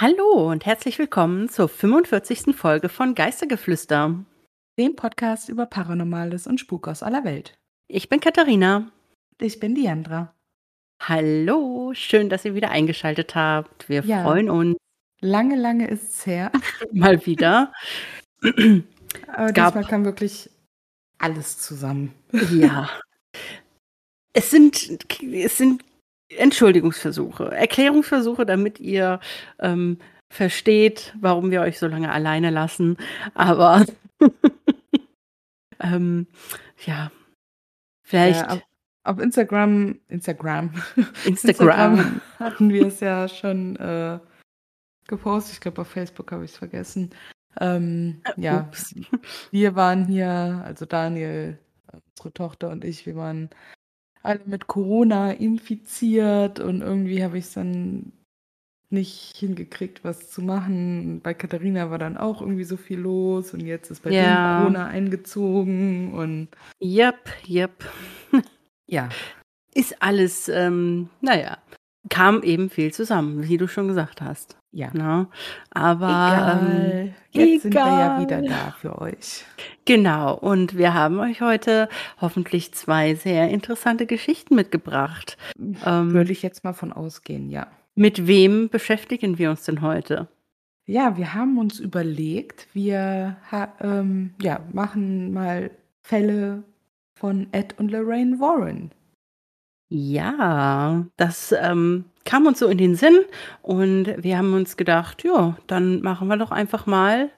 Hallo und herzlich willkommen zur 45. Folge von Geistergeflüster, dem Podcast über Paranormales und Spuk aus aller Welt. Ich bin Katharina. Ich bin Diandra. Hallo, schön, dass ihr wieder eingeschaltet habt. Wir ja. freuen uns. Lange, lange ist es her. Mal wieder. Aber Gab diesmal kam wirklich alles zusammen. Ja. Es sind, es sind Entschuldigungsversuche, Erklärungsversuche, damit ihr ähm, versteht, warum wir euch so lange alleine lassen. Aber ähm, ja, vielleicht. Ja, auf Instagram, Instagram, Instagram, Instagram hatten wir es ja schon äh, gepostet. Ich glaube, auf Facebook habe ich es vergessen. Ähm, äh, ja, wir waren hier, also Daniel, unsere Tochter und ich, wir waren alle mit Corona infiziert und irgendwie habe ich es dann nicht hingekriegt, was zu machen. Bei Katharina war dann auch irgendwie so viel los und jetzt ist bei ja. Corona eingezogen und. Yep, yep. ja. Ist alles, ähm, naja, kam eben viel zusammen, wie du schon gesagt hast. Ja. Ne? aber egal. Ähm, jetzt egal. sind wir ja wieder da für euch. Genau. Und wir haben euch heute hoffentlich zwei sehr interessante Geschichten mitgebracht. Ähm, Würde ich jetzt mal von ausgehen, ja. Mit wem beschäftigen wir uns denn heute? Ja, wir haben uns überlegt, wir ähm, ja, machen mal Fälle von Ed und Lorraine Warren. Ja, das ähm, kam uns so in den Sinn und wir haben uns gedacht, ja, dann machen wir doch einfach mal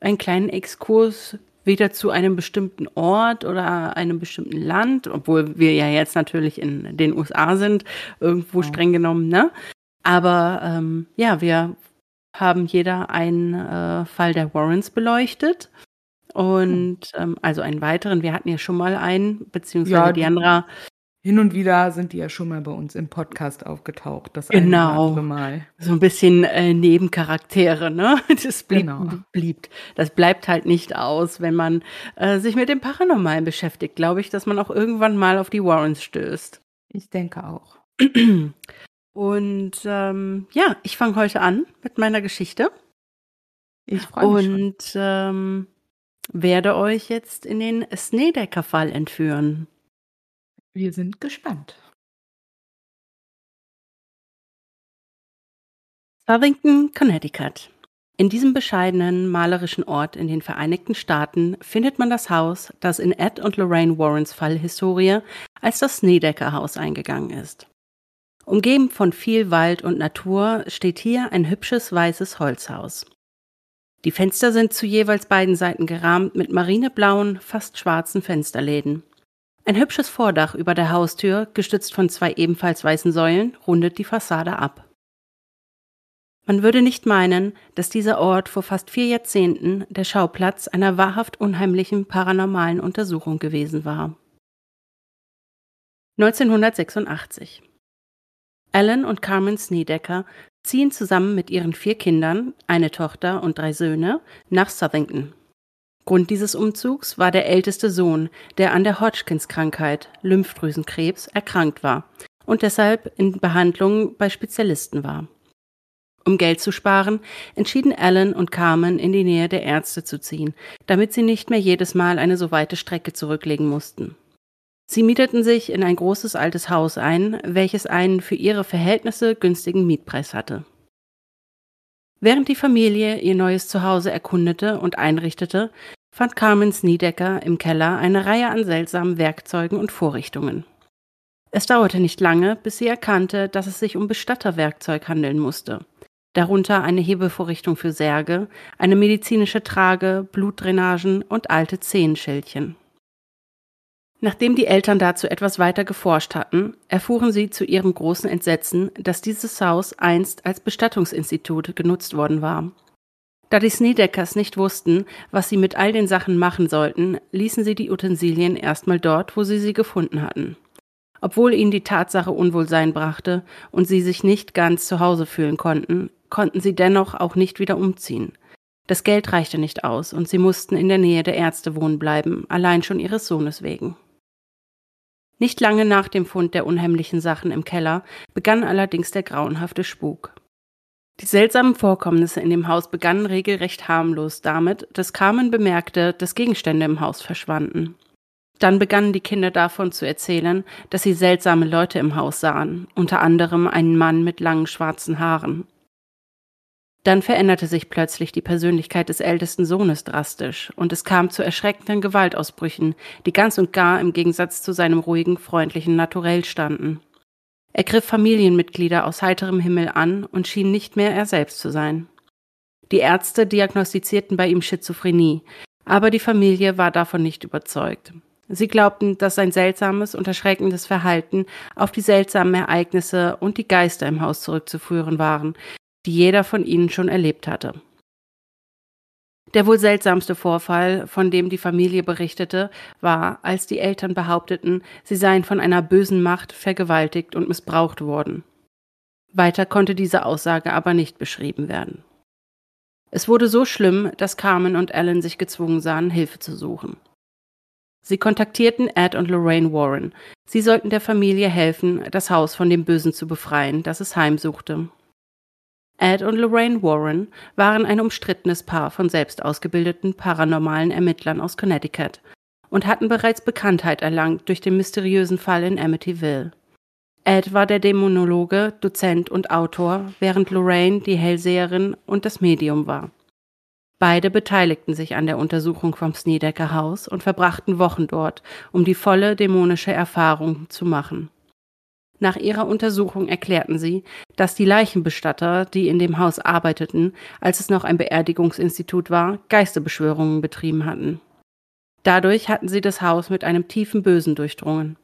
einen kleinen Exkurs wieder zu einem bestimmten Ort oder einem bestimmten Land, obwohl wir ja jetzt natürlich in den USA sind, irgendwo ja. streng genommen, ne? Aber ähm, ja, wir haben jeder einen äh, Fall der Warrens beleuchtet. Und ähm, also einen weiteren, wir hatten ja schon mal einen, beziehungsweise ja, Diandra hin und wieder sind die ja schon mal bei uns im Podcast aufgetaucht. Das genau. Mal. So ein bisschen äh, Nebencharaktere, ne? Das blieb, genau. blieb. Das bleibt halt nicht aus, wenn man äh, sich mit dem Paranormalen beschäftigt. Glaube ich, dass man auch irgendwann mal auf die Warrens stößt. Ich denke auch. Und ähm, ja, ich fange heute an mit meiner Geschichte. Ich freue mich. Und ähm, werde euch jetzt in den Snedecker-Fall entführen. Wir sind gespannt. Southington, Connecticut. In diesem bescheidenen, malerischen Ort in den Vereinigten Staaten findet man das Haus, das in Ed und Lorraine Warrens Fallhistorie als das Snedecker Haus eingegangen ist. Umgeben von viel Wald und Natur steht hier ein hübsches weißes Holzhaus. Die Fenster sind zu jeweils beiden Seiten gerahmt mit marineblauen, fast schwarzen Fensterläden. Ein hübsches Vordach über der Haustür, gestützt von zwei ebenfalls weißen Säulen, rundet die Fassade ab. Man würde nicht meinen, dass dieser Ort vor fast vier Jahrzehnten der Schauplatz einer wahrhaft unheimlichen paranormalen Untersuchung gewesen war. 1986. Alan und Carmen Snedecker ziehen zusammen mit ihren vier Kindern, eine Tochter und drei Söhne, nach Southington. Grund dieses Umzugs war der älteste Sohn, der an der Hodgkins-Krankheit, Lymphdrüsenkrebs, erkrankt war und deshalb in Behandlung bei Spezialisten war. Um Geld zu sparen, entschieden Alan und Carmen in die Nähe der Ärzte zu ziehen, damit sie nicht mehr jedes Mal eine so weite Strecke zurücklegen mussten. Sie mieteten sich in ein großes altes Haus ein, welches einen für ihre Verhältnisse günstigen Mietpreis hatte. Während die Familie ihr neues Zuhause erkundete und einrichtete, fand Carmen Sniedecker im Keller eine Reihe an seltsamen Werkzeugen und Vorrichtungen. Es dauerte nicht lange, bis sie erkannte, dass es sich um Bestatterwerkzeug handeln musste. Darunter eine Hebevorrichtung für Särge, eine medizinische Trage, Blutdrainagen und alte Zehenschildchen. Nachdem die Eltern dazu etwas weiter geforscht hatten, erfuhren sie zu ihrem großen Entsetzen, dass dieses Haus einst als Bestattungsinstitut genutzt worden war da die Snedeckers nicht wussten, was sie mit all den Sachen machen sollten, ließen sie die Utensilien erstmal dort, wo sie sie gefunden hatten. Obwohl ihnen die Tatsache Unwohlsein brachte und sie sich nicht ganz zu Hause fühlen konnten, konnten sie dennoch auch nicht wieder umziehen. Das Geld reichte nicht aus und sie mussten in der Nähe der Ärzte wohnen bleiben, allein schon ihres Sohnes wegen. Nicht lange nach dem Fund der unheimlichen Sachen im Keller begann allerdings der grauenhafte Spuk. Die seltsamen Vorkommnisse in dem Haus begannen regelrecht harmlos damit, dass Carmen bemerkte, dass Gegenstände im Haus verschwanden. Dann begannen die Kinder davon zu erzählen, dass sie seltsame Leute im Haus sahen, unter anderem einen Mann mit langen schwarzen Haaren. Dann veränderte sich plötzlich die Persönlichkeit des ältesten Sohnes drastisch, und es kam zu erschreckenden Gewaltausbrüchen, die ganz und gar im Gegensatz zu seinem ruhigen, freundlichen Naturell standen. Er griff Familienmitglieder aus heiterem Himmel an und schien nicht mehr er selbst zu sein. Die Ärzte diagnostizierten bei ihm Schizophrenie, aber die Familie war davon nicht überzeugt. Sie glaubten, dass sein seltsames und erschreckendes Verhalten auf die seltsamen Ereignisse und die Geister im Haus zurückzuführen waren, die jeder von ihnen schon erlebt hatte. Der wohl seltsamste Vorfall, von dem die Familie berichtete, war, als die Eltern behaupteten, sie seien von einer bösen Macht vergewaltigt und missbraucht worden. Weiter konnte diese Aussage aber nicht beschrieben werden. Es wurde so schlimm, dass Carmen und Alan sich gezwungen sahen, Hilfe zu suchen. Sie kontaktierten Ed und Lorraine Warren. Sie sollten der Familie helfen, das Haus von dem Bösen zu befreien, das es heimsuchte. Ed und Lorraine Warren waren ein umstrittenes Paar von selbst ausgebildeten paranormalen Ermittlern aus Connecticut und hatten bereits Bekanntheit erlangt durch den mysteriösen Fall in Amityville. Ed war der Dämonologe, Dozent und Autor, während Lorraine die Hellseherin und das Medium war. Beide beteiligten sich an der Untersuchung vom Snedecker Haus und verbrachten Wochen dort, um die volle dämonische Erfahrung zu machen. Nach ihrer Untersuchung erklärten sie, dass die Leichenbestatter, die in dem Haus arbeiteten, als es noch ein Beerdigungsinstitut war, Geisterbeschwörungen betrieben hatten. Dadurch hatten sie das Haus mit einem tiefen Bösen durchdrungen.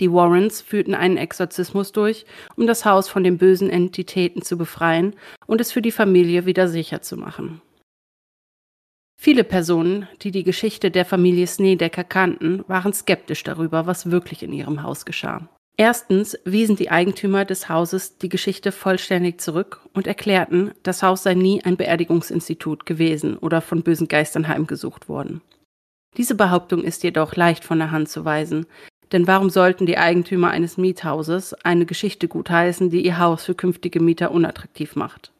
Die Warrens führten einen Exorzismus durch, um das Haus von den bösen Entitäten zu befreien und es für die Familie wieder sicher zu machen. Viele Personen, die die Geschichte der Familie Snedecker kannten, waren skeptisch darüber, was wirklich in ihrem Haus geschah. Erstens wiesen die Eigentümer des Hauses die Geschichte vollständig zurück und erklärten, das Haus sei nie ein Beerdigungsinstitut gewesen oder von bösen Geistern heimgesucht worden. Diese Behauptung ist jedoch leicht von der Hand zu weisen, denn warum sollten die Eigentümer eines Miethauses eine Geschichte gutheißen, die ihr Haus für künftige Mieter unattraktiv macht?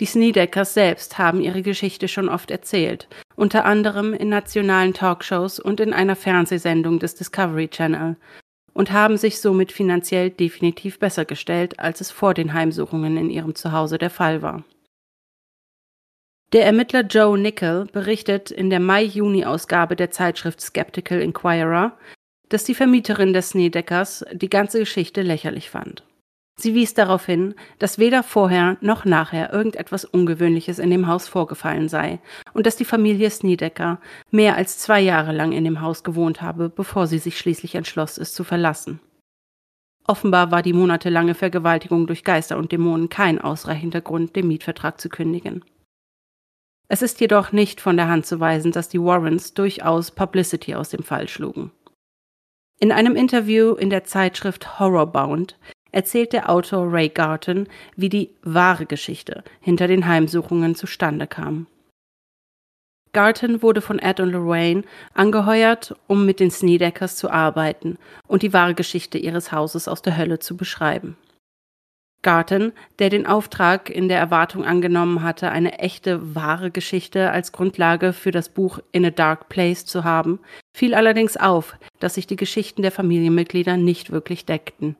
Die Snedeckers selbst haben ihre Geschichte schon oft erzählt, unter anderem in nationalen Talkshows und in einer Fernsehsendung des Discovery Channel, und haben sich somit finanziell definitiv besser gestellt, als es vor den Heimsuchungen in ihrem Zuhause der Fall war. Der Ermittler Joe Nickel berichtet in der Mai-Juni-Ausgabe der Zeitschrift Skeptical Inquirer, dass die Vermieterin des Snedeckers die ganze Geschichte lächerlich fand. Sie wies darauf hin, dass weder vorher noch nachher irgendetwas Ungewöhnliches in dem Haus vorgefallen sei und dass die Familie Snedecker mehr als zwei Jahre lang in dem Haus gewohnt habe, bevor sie sich schließlich entschloss, es zu verlassen. Offenbar war die monatelange Vergewaltigung durch Geister und Dämonen kein ausreichender Grund, den Mietvertrag zu kündigen. Es ist jedoch nicht von der Hand zu weisen, dass die Warrens durchaus Publicity aus dem Fall schlugen. In einem Interview in der Zeitschrift Horrorbound erzählt der Autor Ray Garton, wie die wahre Geschichte hinter den Heimsuchungen zustande kam. Garton wurde von Ed und Lorraine angeheuert, um mit den Snedeckers zu arbeiten und die wahre Geschichte ihres Hauses aus der Hölle zu beschreiben. Garton, der den Auftrag in der Erwartung angenommen hatte, eine echte, wahre Geschichte als Grundlage für das Buch In a Dark Place zu haben, fiel allerdings auf, dass sich die Geschichten der Familienmitglieder nicht wirklich deckten.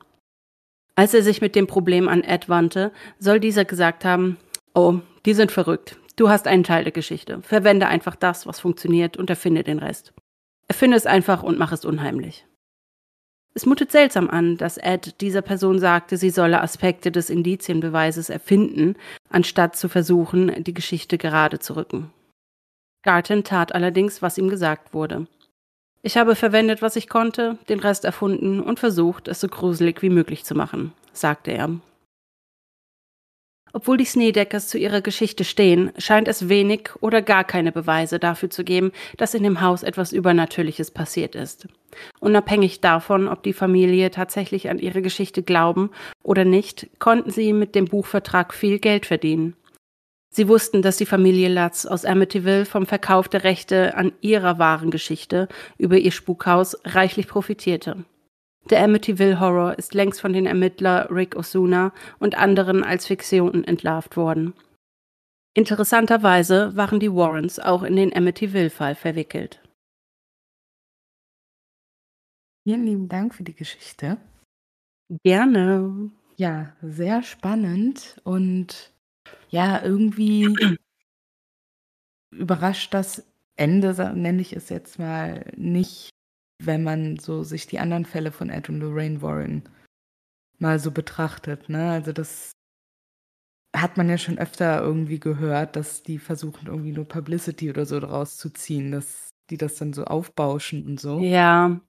Als er sich mit dem Problem an Ed wandte, soll dieser gesagt haben, oh, die sind verrückt. Du hast einen Teil der Geschichte. Verwende einfach das, was funktioniert und erfinde den Rest. Erfinde es einfach und mach es unheimlich. Es mutet seltsam an, dass Ed dieser Person sagte, sie solle Aspekte des Indizienbeweises erfinden, anstatt zu versuchen, die Geschichte gerade zu rücken. Garten tat allerdings, was ihm gesagt wurde. Ich habe verwendet, was ich konnte, den Rest erfunden und versucht, es so gruselig wie möglich zu machen, sagte er. Obwohl die Snedeckers zu ihrer Geschichte stehen, scheint es wenig oder gar keine Beweise dafür zu geben, dass in dem Haus etwas Übernatürliches passiert ist. Unabhängig davon, ob die Familie tatsächlich an ihre Geschichte glauben oder nicht, konnten sie mit dem Buchvertrag viel Geld verdienen. Sie wussten, dass die Familie Lutz aus Amityville vom Verkauf der Rechte an ihrer wahren Geschichte über ihr Spukhaus reichlich profitierte. Der Amityville Horror ist längst von den Ermittler Rick Osuna und anderen als Fiktion entlarvt worden. Interessanterweise waren die Warrens auch in den Amityville-Fall verwickelt. Vielen lieben Dank für die Geschichte. Gerne. Ja, sehr spannend und ja, irgendwie überrascht das Ende, nenne ich es jetzt mal, nicht, wenn man so sich die anderen Fälle von Ed und Lorraine Warren mal so betrachtet. Ne? Also das hat man ja schon öfter irgendwie gehört, dass die versuchen, irgendwie nur Publicity oder so daraus zu ziehen, dass die das dann so aufbauschen und so. Ja,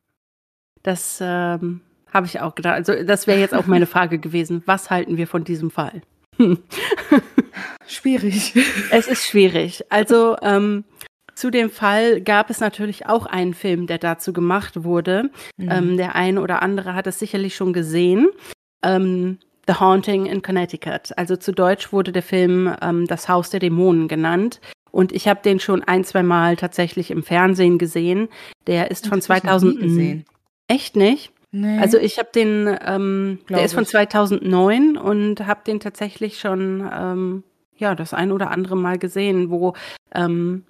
das ähm, habe ich auch gedacht. Also das wäre jetzt auch meine Frage gewesen. Was halten wir von diesem Fall? schwierig. Es ist schwierig. Also ähm, zu dem Fall gab es natürlich auch einen Film, der dazu gemacht wurde. Mhm. Ähm, der eine oder andere hat es sicherlich schon gesehen. Ähm, The Haunting in Connecticut. Also zu Deutsch wurde der Film ähm, Das Haus der Dämonen genannt. Und ich habe den schon ein, zwei Mal tatsächlich im Fernsehen gesehen. Der ist von 2000. Gesehen. Echt nicht? Nee. Also ich habe den, ähm, der ist von 2009 und habe den tatsächlich schon, ähm, ja, das ein oder andere Mal gesehen, wo ähm,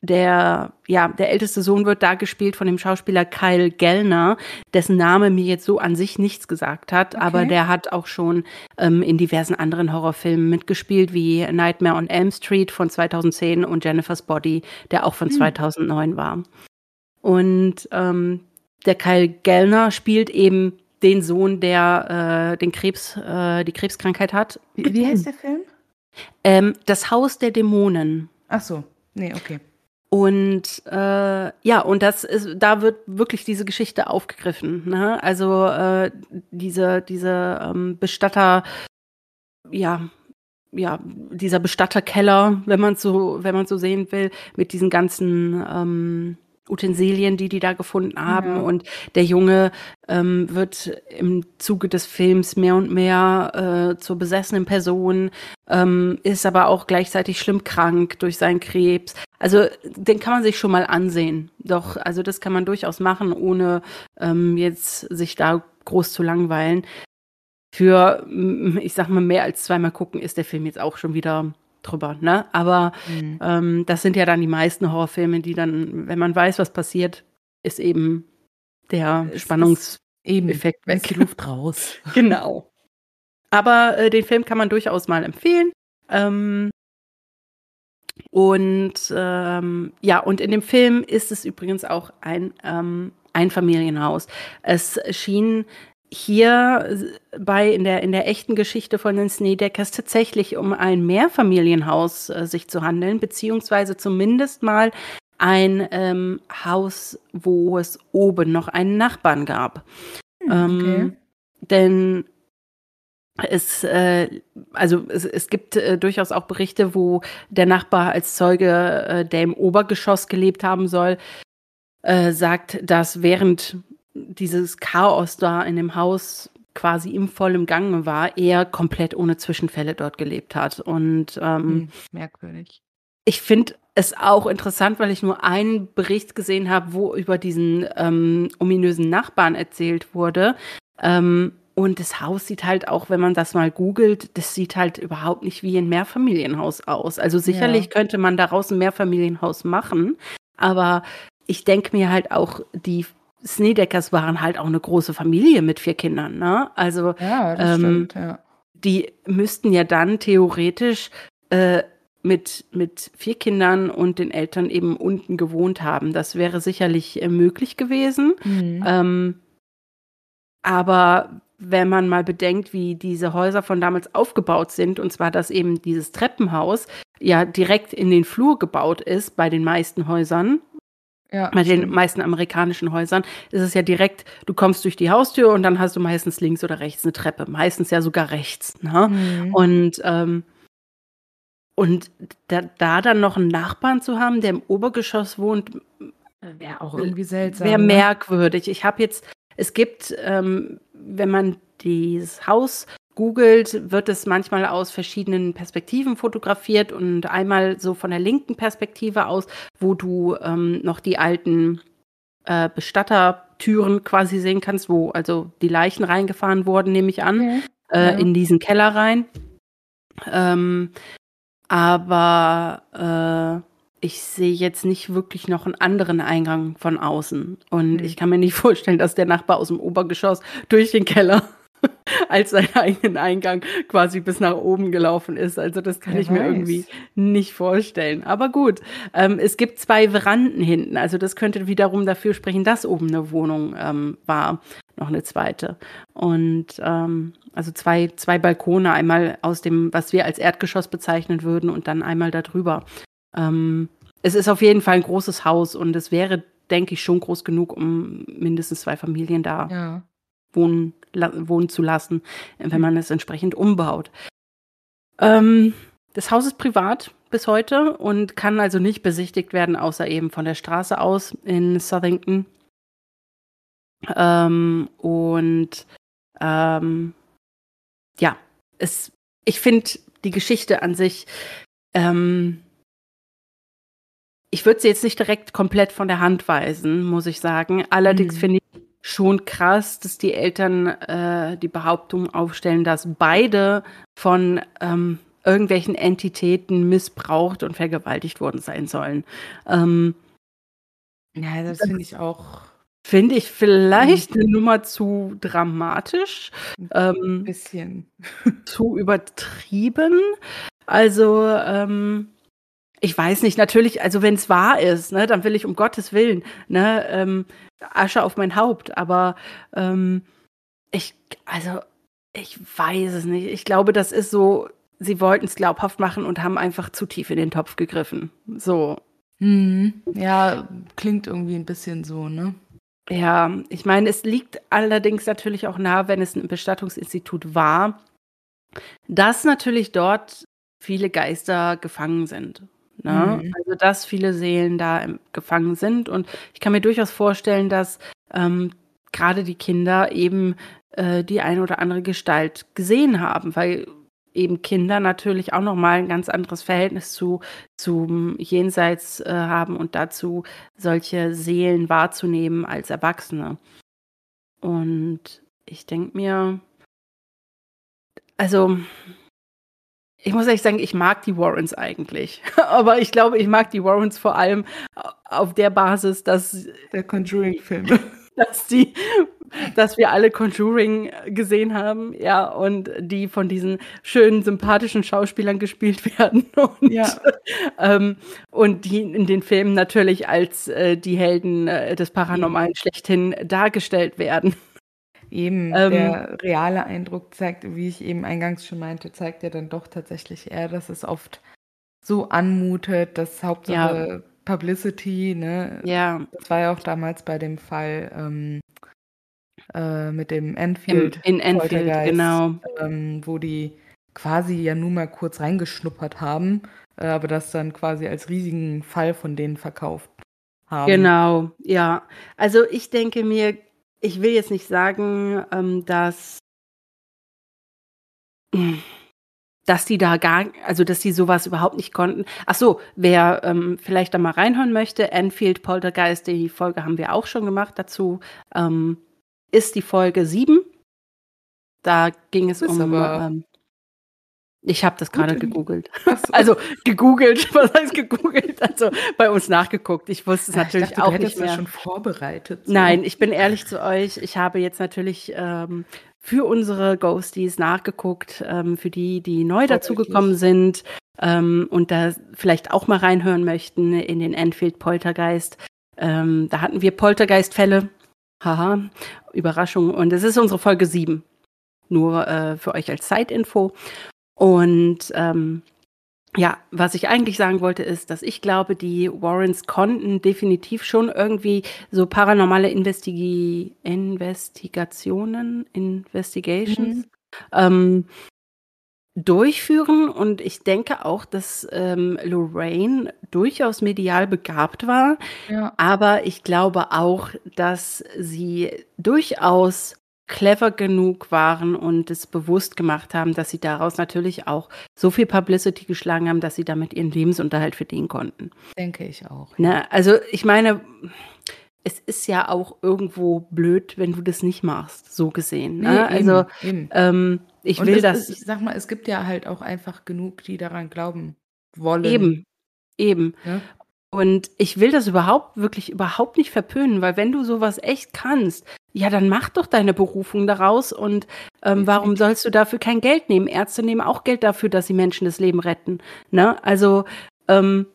der, ja, der älteste Sohn wird da gespielt von dem Schauspieler Kyle Gellner, dessen Name mir jetzt so an sich nichts gesagt hat, okay. aber der hat auch schon ähm, in diversen anderen Horrorfilmen mitgespielt, wie Nightmare on Elm Street von 2010 und Jennifer's Body, der auch von hm. 2009 war. Und ähm, der Kyle Gellner spielt eben den Sohn, der äh, den Krebs, äh, die Krebskrankheit hat. Wie, wie heißt der Film? Ähm, das Haus der Dämonen. Ach so, nee, okay. Und äh, ja, und das ist, da wird wirklich diese Geschichte aufgegriffen. Ne? Also äh, diese, diese ähm, Bestatter, ja, ja, dieser Bestatterkeller, wenn man so, wenn man so sehen will, mit diesen ganzen ähm, Utensilien, die die da gefunden haben. Ja. Und der Junge ähm, wird im Zuge des Films mehr und mehr äh, zur besessenen Person, ähm, ist aber auch gleichzeitig schlimm krank durch seinen Krebs. Also den kann man sich schon mal ansehen. Doch, also das kann man durchaus machen, ohne ähm, jetzt sich da groß zu langweilen. Für, ich sag mal, mehr als zweimal gucken ist der Film jetzt auch schon wieder drüber, ne? Aber mhm. ähm, das sind ja dann die meisten Horrorfilme, die dann, wenn man weiß, was passiert, ist eben der es Spannungseffekt weg. die Luft raus. genau. Aber äh, den Film kann man durchaus mal empfehlen. Ähm, und ähm, ja, und in dem Film ist es übrigens auch ein ähm, Einfamilienhaus. Es schien hier bei in der in der echten Geschichte von den Snedeckers tatsächlich um ein Mehrfamilienhaus äh, sich zu handeln, beziehungsweise zumindest mal ein ähm, Haus, wo es oben noch einen Nachbarn gab. Hm, ähm, okay. Ähm, denn es, äh, also es, es gibt äh, durchaus auch Berichte, wo der Nachbar als Zeuge, äh, der im Obergeschoss gelebt haben soll, äh, sagt, dass während dieses Chaos da in dem Haus quasi im vollen Gange war, er komplett ohne Zwischenfälle dort gelebt hat. Und ähm, hm, merkwürdig. Ich finde es auch interessant, weil ich nur einen Bericht gesehen habe, wo über diesen ähm, ominösen Nachbarn erzählt wurde. Ähm, und das Haus sieht halt auch, wenn man das mal googelt, das sieht halt überhaupt nicht wie ein Mehrfamilienhaus aus. Also sicherlich ja. könnte man daraus ein Mehrfamilienhaus machen, aber ich denke mir halt auch, die Snedeckers waren halt auch eine große Familie mit vier Kindern, ne? Also ja, ähm, stimmt, ja. die müssten ja dann theoretisch äh, mit, mit vier Kindern und den Eltern eben unten gewohnt haben. Das wäre sicherlich äh, möglich gewesen. Mhm. Ähm, aber wenn man mal bedenkt, wie diese Häuser von damals aufgebaut sind, und zwar, dass eben dieses Treppenhaus ja direkt in den Flur gebaut ist bei den meisten Häusern, ja, Bei den meisten amerikanischen Häusern ist es ja direkt, du kommst durch die Haustür und dann hast du meistens links oder rechts eine Treppe. Meistens ja sogar rechts. Ne? Mhm. Und, ähm, und da, da, dann noch einen Nachbarn zu haben, der im Obergeschoss wohnt, wäre auch irgendwie seltsam. Wäre ne? merkwürdig. Ich habe jetzt, es gibt, ähm, wenn man dieses Haus googelt, wird es manchmal aus verschiedenen Perspektiven fotografiert und einmal so von der linken Perspektive aus, wo du ähm, noch die alten äh, Bestatter Türen quasi sehen kannst, wo also die Leichen reingefahren wurden, nehme ich an, okay. äh, ja. in diesen Keller rein. Ähm, aber äh, ich sehe jetzt nicht wirklich noch einen anderen Eingang von außen. Und mhm. ich kann mir nicht vorstellen, dass der Nachbar aus dem Obergeschoss durch den Keller als seinen eigenen Eingang quasi bis nach oben gelaufen ist. Also das kann Wer ich mir irgendwie nicht vorstellen. Aber gut, ähm, es gibt zwei Veranden hinten. Also das könnte wiederum dafür sprechen, dass oben eine Wohnung ähm, war. Noch eine zweite. Und ähm, also zwei, zwei Balkone, einmal aus dem, was wir als Erdgeschoss bezeichnen würden, und dann einmal darüber. Ähm, es ist auf jeden Fall ein großes Haus und es wäre, denke ich, schon groß genug, um mindestens zwei Familien da ja. wohnen, wohnen zu lassen, wenn man es entsprechend umbaut. Ähm, das Haus ist privat bis heute und kann also nicht besichtigt werden, außer eben von der Straße aus in Southington. Ähm, und ähm, ja, es, ich finde die Geschichte an sich ähm, ich würde sie jetzt nicht direkt komplett von der Hand weisen, muss ich sagen. Allerdings mhm. finde ich schon krass, dass die Eltern äh, die Behauptung aufstellen, dass beide von ähm, irgendwelchen Entitäten missbraucht und vergewaltigt worden sein sollen. Ähm, ja, das finde ich auch. Finde ich vielleicht mhm. eine Nummer zu dramatisch. Ein ähm, bisschen. zu übertrieben. Also, ähm, ich weiß nicht, natürlich, also wenn es wahr ist, ne, dann will ich um Gottes Willen, ne, ähm, Asche auf mein Haupt. Aber ähm, ich, also, ich weiß es nicht. Ich glaube, das ist so, sie wollten es glaubhaft machen und haben einfach zu tief in den Topf gegriffen. So. Mhm. Ja, klingt irgendwie ein bisschen so, ne? Ja, ich meine, es liegt allerdings natürlich auch nahe, wenn es ein Bestattungsinstitut war, dass natürlich dort viele Geister gefangen sind. Ne? Mhm. Also, dass viele Seelen da gefangen sind. Und ich kann mir durchaus vorstellen, dass ähm, gerade die Kinder eben äh, die eine oder andere Gestalt gesehen haben, weil eben Kinder natürlich auch nochmal ein ganz anderes Verhältnis zu zum Jenseits äh, haben und dazu solche Seelen wahrzunehmen als Erwachsene. Und ich denke mir, also ich muss ehrlich sagen, ich mag die Warrens eigentlich. Aber ich glaube, ich mag die Warrens vor allem auf der Basis, dass. Der Conjuring-Filme. Dass die, dass wir alle Conjuring gesehen haben, ja, und die von diesen schönen, sympathischen Schauspielern gespielt werden. Und, ja. ähm, und die in den Filmen natürlich als äh, die Helden äh, des Paranormalen schlechthin dargestellt werden. Eben, ähm, der reale Eindruck zeigt, wie ich eben eingangs schon meinte, zeigt ja dann doch tatsächlich eher, dass es oft so anmutet, dass Hauptsache ja. Publicity, ne? Ja. Das war ja auch damals bei dem Fall ähm, äh, mit dem Enfield. In, in Enfield, genau. Ähm, wo die quasi ja nur mal kurz reingeschnuppert haben, äh, aber das dann quasi als riesigen Fall von denen verkauft haben. Genau, ja. Also ich denke mir, ich will jetzt nicht sagen, ähm, dass, dass die da gar, also dass die sowas überhaupt nicht konnten. Ach so, wer ähm, vielleicht da mal reinhören möchte, Enfield Poltergeist, die Folge haben wir auch schon gemacht dazu, ähm, ist die Folge 7. Da ging es um ähm, ich habe das gerade gegoogelt. So. Also gegoogelt, was heißt gegoogelt? Also bei uns nachgeguckt. Ich wusste es natürlich dachte, auch du nicht mehr. Das schon vorbereitet. So. Nein, ich bin ehrlich zu euch. Ich habe jetzt natürlich ähm, für unsere Ghosties nachgeguckt, ähm, für die, die neu dazugekommen sind ähm, und da vielleicht auch mal reinhören möchten in den Enfield Poltergeist. Ähm, da hatten wir Poltergeist-Fälle. Haha, Überraschung. Und es ist unsere Folge 7. Nur äh, für euch als Zeitinfo. Und ähm, ja, was ich eigentlich sagen wollte, ist, dass ich glaube, die Warrens konnten definitiv schon irgendwie so paranormale Investigi Investigationen, Investigations mhm. ähm, durchführen. Und ich denke auch, dass ähm, Lorraine durchaus medial begabt war. Ja. Aber ich glaube auch, dass sie durchaus clever genug waren und es bewusst gemacht haben, dass sie daraus natürlich auch so viel Publicity geschlagen haben, dass sie damit ihren Lebensunterhalt verdienen konnten. Denke ich auch. Ne? Also ich meine, es ist ja auch irgendwo blöd, wenn du das nicht machst, so gesehen. Ne? Nee, also eben. Ähm, ich will das. Ist, ich sag mal, es gibt ja halt auch einfach genug, die daran glauben wollen. Eben, eben. Ja? Und ich will das überhaupt, wirklich überhaupt nicht verpönen, weil wenn du sowas echt kannst, ja, dann mach doch deine Berufung daraus und ähm, warum sollst du dafür kein Geld nehmen? Ärzte nehmen auch Geld dafür, dass sie Menschen das Leben retten. Ne? Also ähm,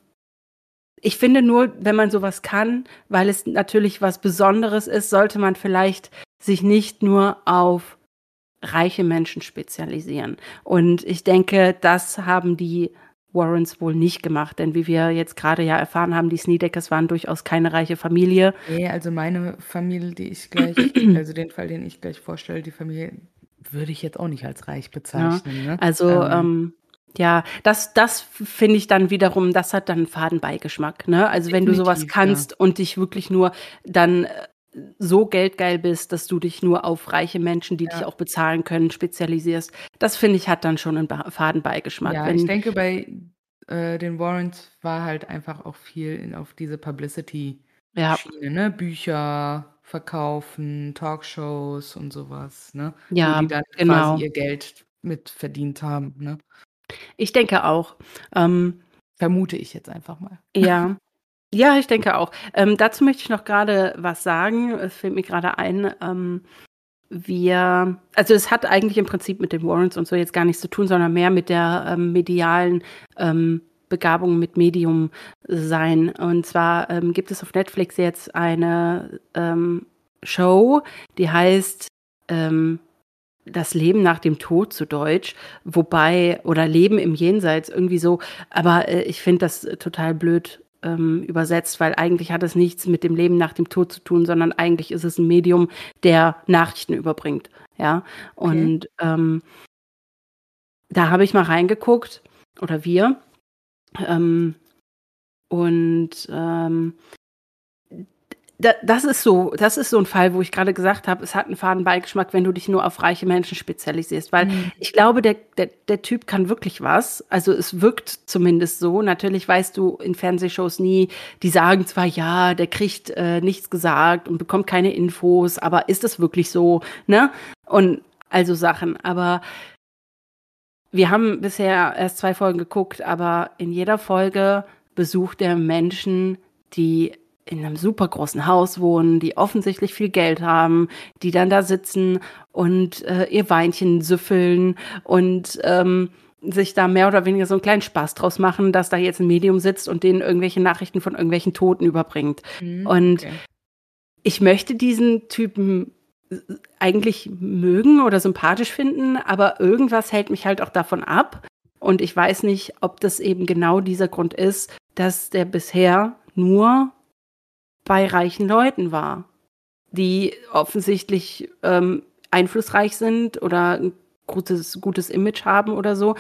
ich finde nur, wenn man sowas kann, weil es natürlich was Besonderes ist, sollte man vielleicht sich nicht nur auf reiche Menschen spezialisieren. Und ich denke, das haben die Warrens wohl nicht gemacht, denn wie wir jetzt gerade ja erfahren haben, die Snedeckers waren durchaus keine reiche Familie. Nee, also meine Familie, die ich gleich, also den Fall, den ich gleich vorstelle, die Familie würde ich jetzt auch nicht als reich bezeichnen. Ja, ne? Also ähm, ähm, ja, das, das finde ich dann wiederum, das hat dann einen Fadenbeigeschmack. Ne? Also wenn du sowas kannst ja. und dich wirklich nur dann äh, so geldgeil bist, dass du dich nur auf reiche Menschen, die ja. dich auch bezahlen können, spezialisierst. Das finde ich hat dann schon einen Fadenbeigeschmack. Ja, Wenn, ich denke, bei äh, den Warrants war halt einfach auch viel in, auf diese Publicity-Schiene, ja. ne? Bücher verkaufen, Talkshows und sowas, ne? Ja, Wo die dann genau. quasi ihr Geld mit verdient haben, ne? Ich denke auch. Ähm, Vermute ich jetzt einfach mal. Ja, Ja, ich denke auch. Ähm, dazu möchte ich noch gerade was sagen. Es fällt mir gerade ein. Ähm, wir, also es hat eigentlich im Prinzip mit den Warrants und so jetzt gar nichts zu tun, sondern mehr mit der ähm, medialen ähm, Begabung mit Medium sein. Und zwar ähm, gibt es auf Netflix jetzt eine ähm, Show, die heißt das Leben nach dem Tod zu Deutsch, wobei, oder Leben im Jenseits irgendwie so, aber äh, ich finde das total blöd ähm, übersetzt, weil eigentlich hat es nichts mit dem Leben nach dem Tod zu tun, sondern eigentlich ist es ein Medium, der Nachrichten überbringt. Ja, und okay. ähm, da habe ich mal reingeguckt, oder wir. Ähm, und ähm, das ist so, das ist so ein Fall, wo ich gerade gesagt habe, es hat einen faden Beigeschmack, wenn du dich nur auf reiche Menschen spezialisierst. Weil mhm. ich glaube, der, der, der Typ kann wirklich was. Also es wirkt zumindest so. Natürlich weißt du in Fernsehshows nie, die sagen zwar, ja, der kriegt äh, nichts gesagt und bekommt keine Infos, aber ist es wirklich so, ne? Und also Sachen. Aber wir haben bisher erst zwei Folgen geguckt, aber in jeder Folge besucht er Menschen, die in einem super großen Haus wohnen, die offensichtlich viel Geld haben, die dann da sitzen und äh, ihr Weinchen süffeln und ähm, sich da mehr oder weniger so einen kleinen Spaß draus machen, dass da jetzt ein Medium sitzt und denen irgendwelche Nachrichten von irgendwelchen Toten überbringt. Mhm, und okay. ich möchte diesen Typen eigentlich mögen oder sympathisch finden, aber irgendwas hält mich halt auch davon ab. Und ich weiß nicht, ob das eben genau dieser Grund ist, dass der bisher nur bei reichen Leuten war, die offensichtlich ähm, einflussreich sind oder ein gutes, gutes Image haben oder so.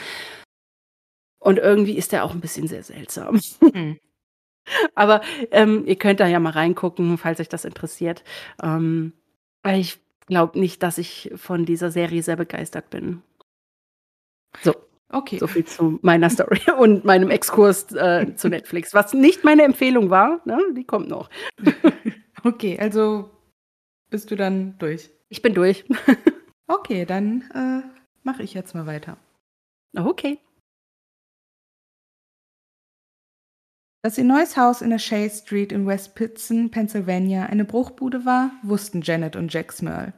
Und irgendwie ist der auch ein bisschen sehr seltsam. Mhm. Aber ähm, ihr könnt da ja mal reingucken, falls euch das interessiert. Ähm, ich glaube nicht, dass ich von dieser Serie sehr begeistert bin. So. Okay. So viel zu meiner Story und meinem Exkurs äh, zu Netflix, was nicht meine Empfehlung war. Ne? Die kommt noch. okay, also bist du dann durch? Ich bin durch. okay, dann äh, mache ich jetzt mal weiter. Okay. Dass ihr neues Haus in der Shea Street in West Pittston, Pennsylvania, eine Bruchbude war, wussten Janet und Jack Smurl.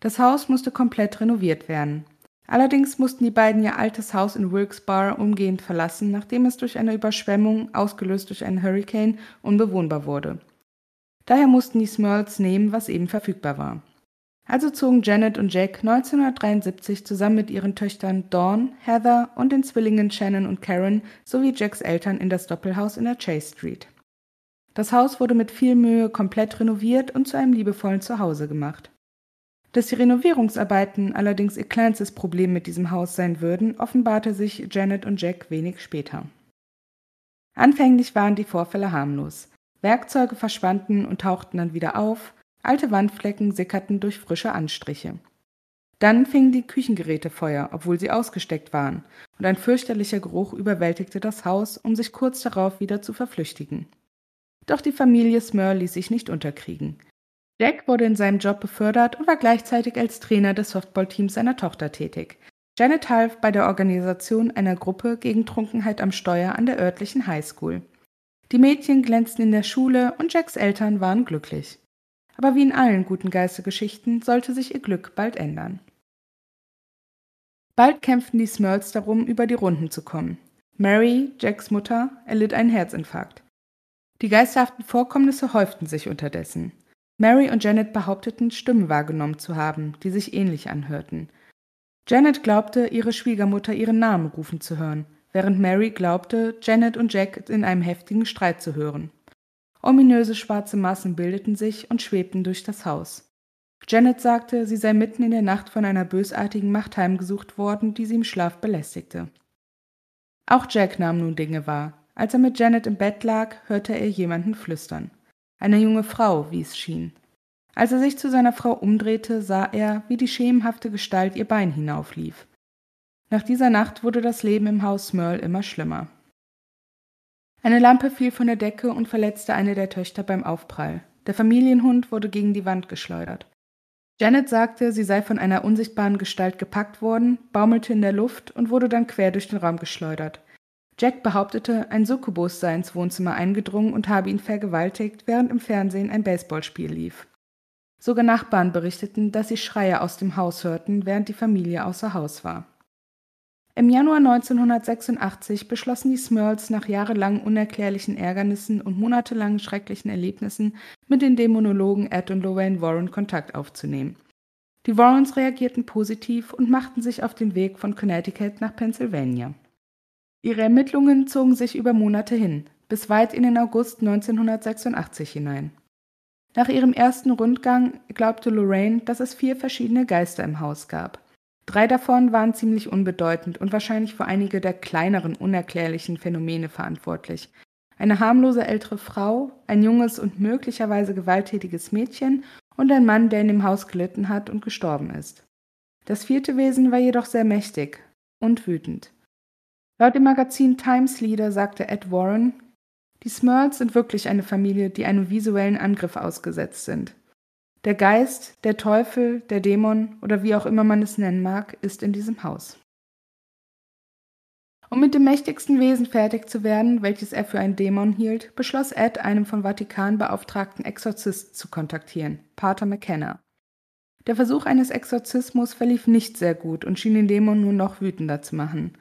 Das Haus musste komplett renoviert werden. Allerdings mussten die beiden ihr altes Haus in Wilkes-Barre umgehend verlassen, nachdem es durch eine Überschwemmung, ausgelöst durch einen Hurricane, unbewohnbar wurde. Daher mussten die Smurls nehmen, was eben verfügbar war. Also zogen Janet und Jack 1973 zusammen mit ihren Töchtern Dawn, Heather und den Zwillingen Shannon und Karen sowie Jacks Eltern in das Doppelhaus in der Chase Street. Das Haus wurde mit viel Mühe komplett renoviert und zu einem liebevollen Zuhause gemacht. Dass die Renovierungsarbeiten allerdings ihr kleinstes Problem mit diesem Haus sein würden, offenbarte sich Janet und Jack wenig später. Anfänglich waren die Vorfälle harmlos. Werkzeuge verschwanden und tauchten dann wieder auf, alte Wandflecken sickerten durch frische Anstriche. Dann fingen die Küchengeräte Feuer, obwohl sie ausgesteckt waren, und ein fürchterlicher Geruch überwältigte das Haus, um sich kurz darauf wieder zu verflüchtigen. Doch die Familie Smurl ließ sich nicht unterkriegen. Jack wurde in seinem Job befördert und war gleichzeitig als Trainer des Softballteams seiner Tochter tätig. Janet half bei der Organisation einer Gruppe gegen Trunkenheit am Steuer an der örtlichen Highschool. Die Mädchen glänzten in der Schule und Jacks Eltern waren glücklich. Aber wie in allen guten Geistergeschichten sollte sich ihr Glück bald ändern. Bald kämpften die Smurls darum, über die Runden zu kommen. Mary, Jacks Mutter, erlitt einen Herzinfarkt. Die geisterhaften Vorkommnisse häuften sich unterdessen. Mary und Janet behaupteten, Stimmen wahrgenommen zu haben, die sich ähnlich anhörten. Janet glaubte, ihre Schwiegermutter ihren Namen rufen zu hören, während Mary glaubte, Janet und Jack in einem heftigen Streit zu hören. Ominöse schwarze Massen bildeten sich und schwebten durch das Haus. Janet sagte, sie sei mitten in der Nacht von einer bösartigen Macht heimgesucht worden, die sie im Schlaf belästigte. Auch Jack nahm nun Dinge wahr. Als er mit Janet im Bett lag, hörte er jemanden flüstern. Eine junge Frau, wie es schien. Als er sich zu seiner Frau umdrehte, sah er, wie die schemenhafte Gestalt ihr Bein hinauflief. Nach dieser Nacht wurde das Leben im Haus Smurl immer schlimmer. Eine Lampe fiel von der Decke und verletzte eine der Töchter beim Aufprall. Der Familienhund wurde gegen die Wand geschleudert. Janet sagte, sie sei von einer unsichtbaren Gestalt gepackt worden, baumelte in der Luft und wurde dann quer durch den Raum geschleudert. Jack behauptete, ein Succubus sei ins Wohnzimmer eingedrungen und habe ihn vergewaltigt, während im Fernsehen ein Baseballspiel lief. Sogar Nachbarn berichteten, dass sie Schreie aus dem Haus hörten, während die Familie außer Haus war. Im Januar 1986 beschlossen die Smurls nach jahrelang unerklärlichen Ärgernissen und monatelangen schrecklichen Erlebnissen mit den Dämonologen Ed und Lorraine Warren Kontakt aufzunehmen. Die Warrens reagierten positiv und machten sich auf den Weg von Connecticut nach Pennsylvania. Ihre Ermittlungen zogen sich über Monate hin, bis weit in den August 1986 hinein. Nach ihrem ersten Rundgang glaubte Lorraine, dass es vier verschiedene Geister im Haus gab. Drei davon waren ziemlich unbedeutend und wahrscheinlich für einige der kleineren unerklärlichen Phänomene verantwortlich. Eine harmlose ältere Frau, ein junges und möglicherweise gewalttätiges Mädchen und ein Mann, der in dem Haus gelitten hat und gestorben ist. Das vierte Wesen war jedoch sehr mächtig und wütend. Laut dem Magazin Times Leader sagte Ed Warren, die Smurls sind wirklich eine Familie, die einem visuellen Angriff ausgesetzt sind. Der Geist, der Teufel, der Dämon oder wie auch immer man es nennen mag, ist in diesem Haus. Um mit dem mächtigsten Wesen fertig zu werden, welches er für einen Dämon hielt, beschloss Ed, einen vom Vatikan beauftragten Exorzist zu kontaktieren, Pater McKenna. Der Versuch eines Exorzismus verlief nicht sehr gut und schien den Dämon nur noch wütender zu machen.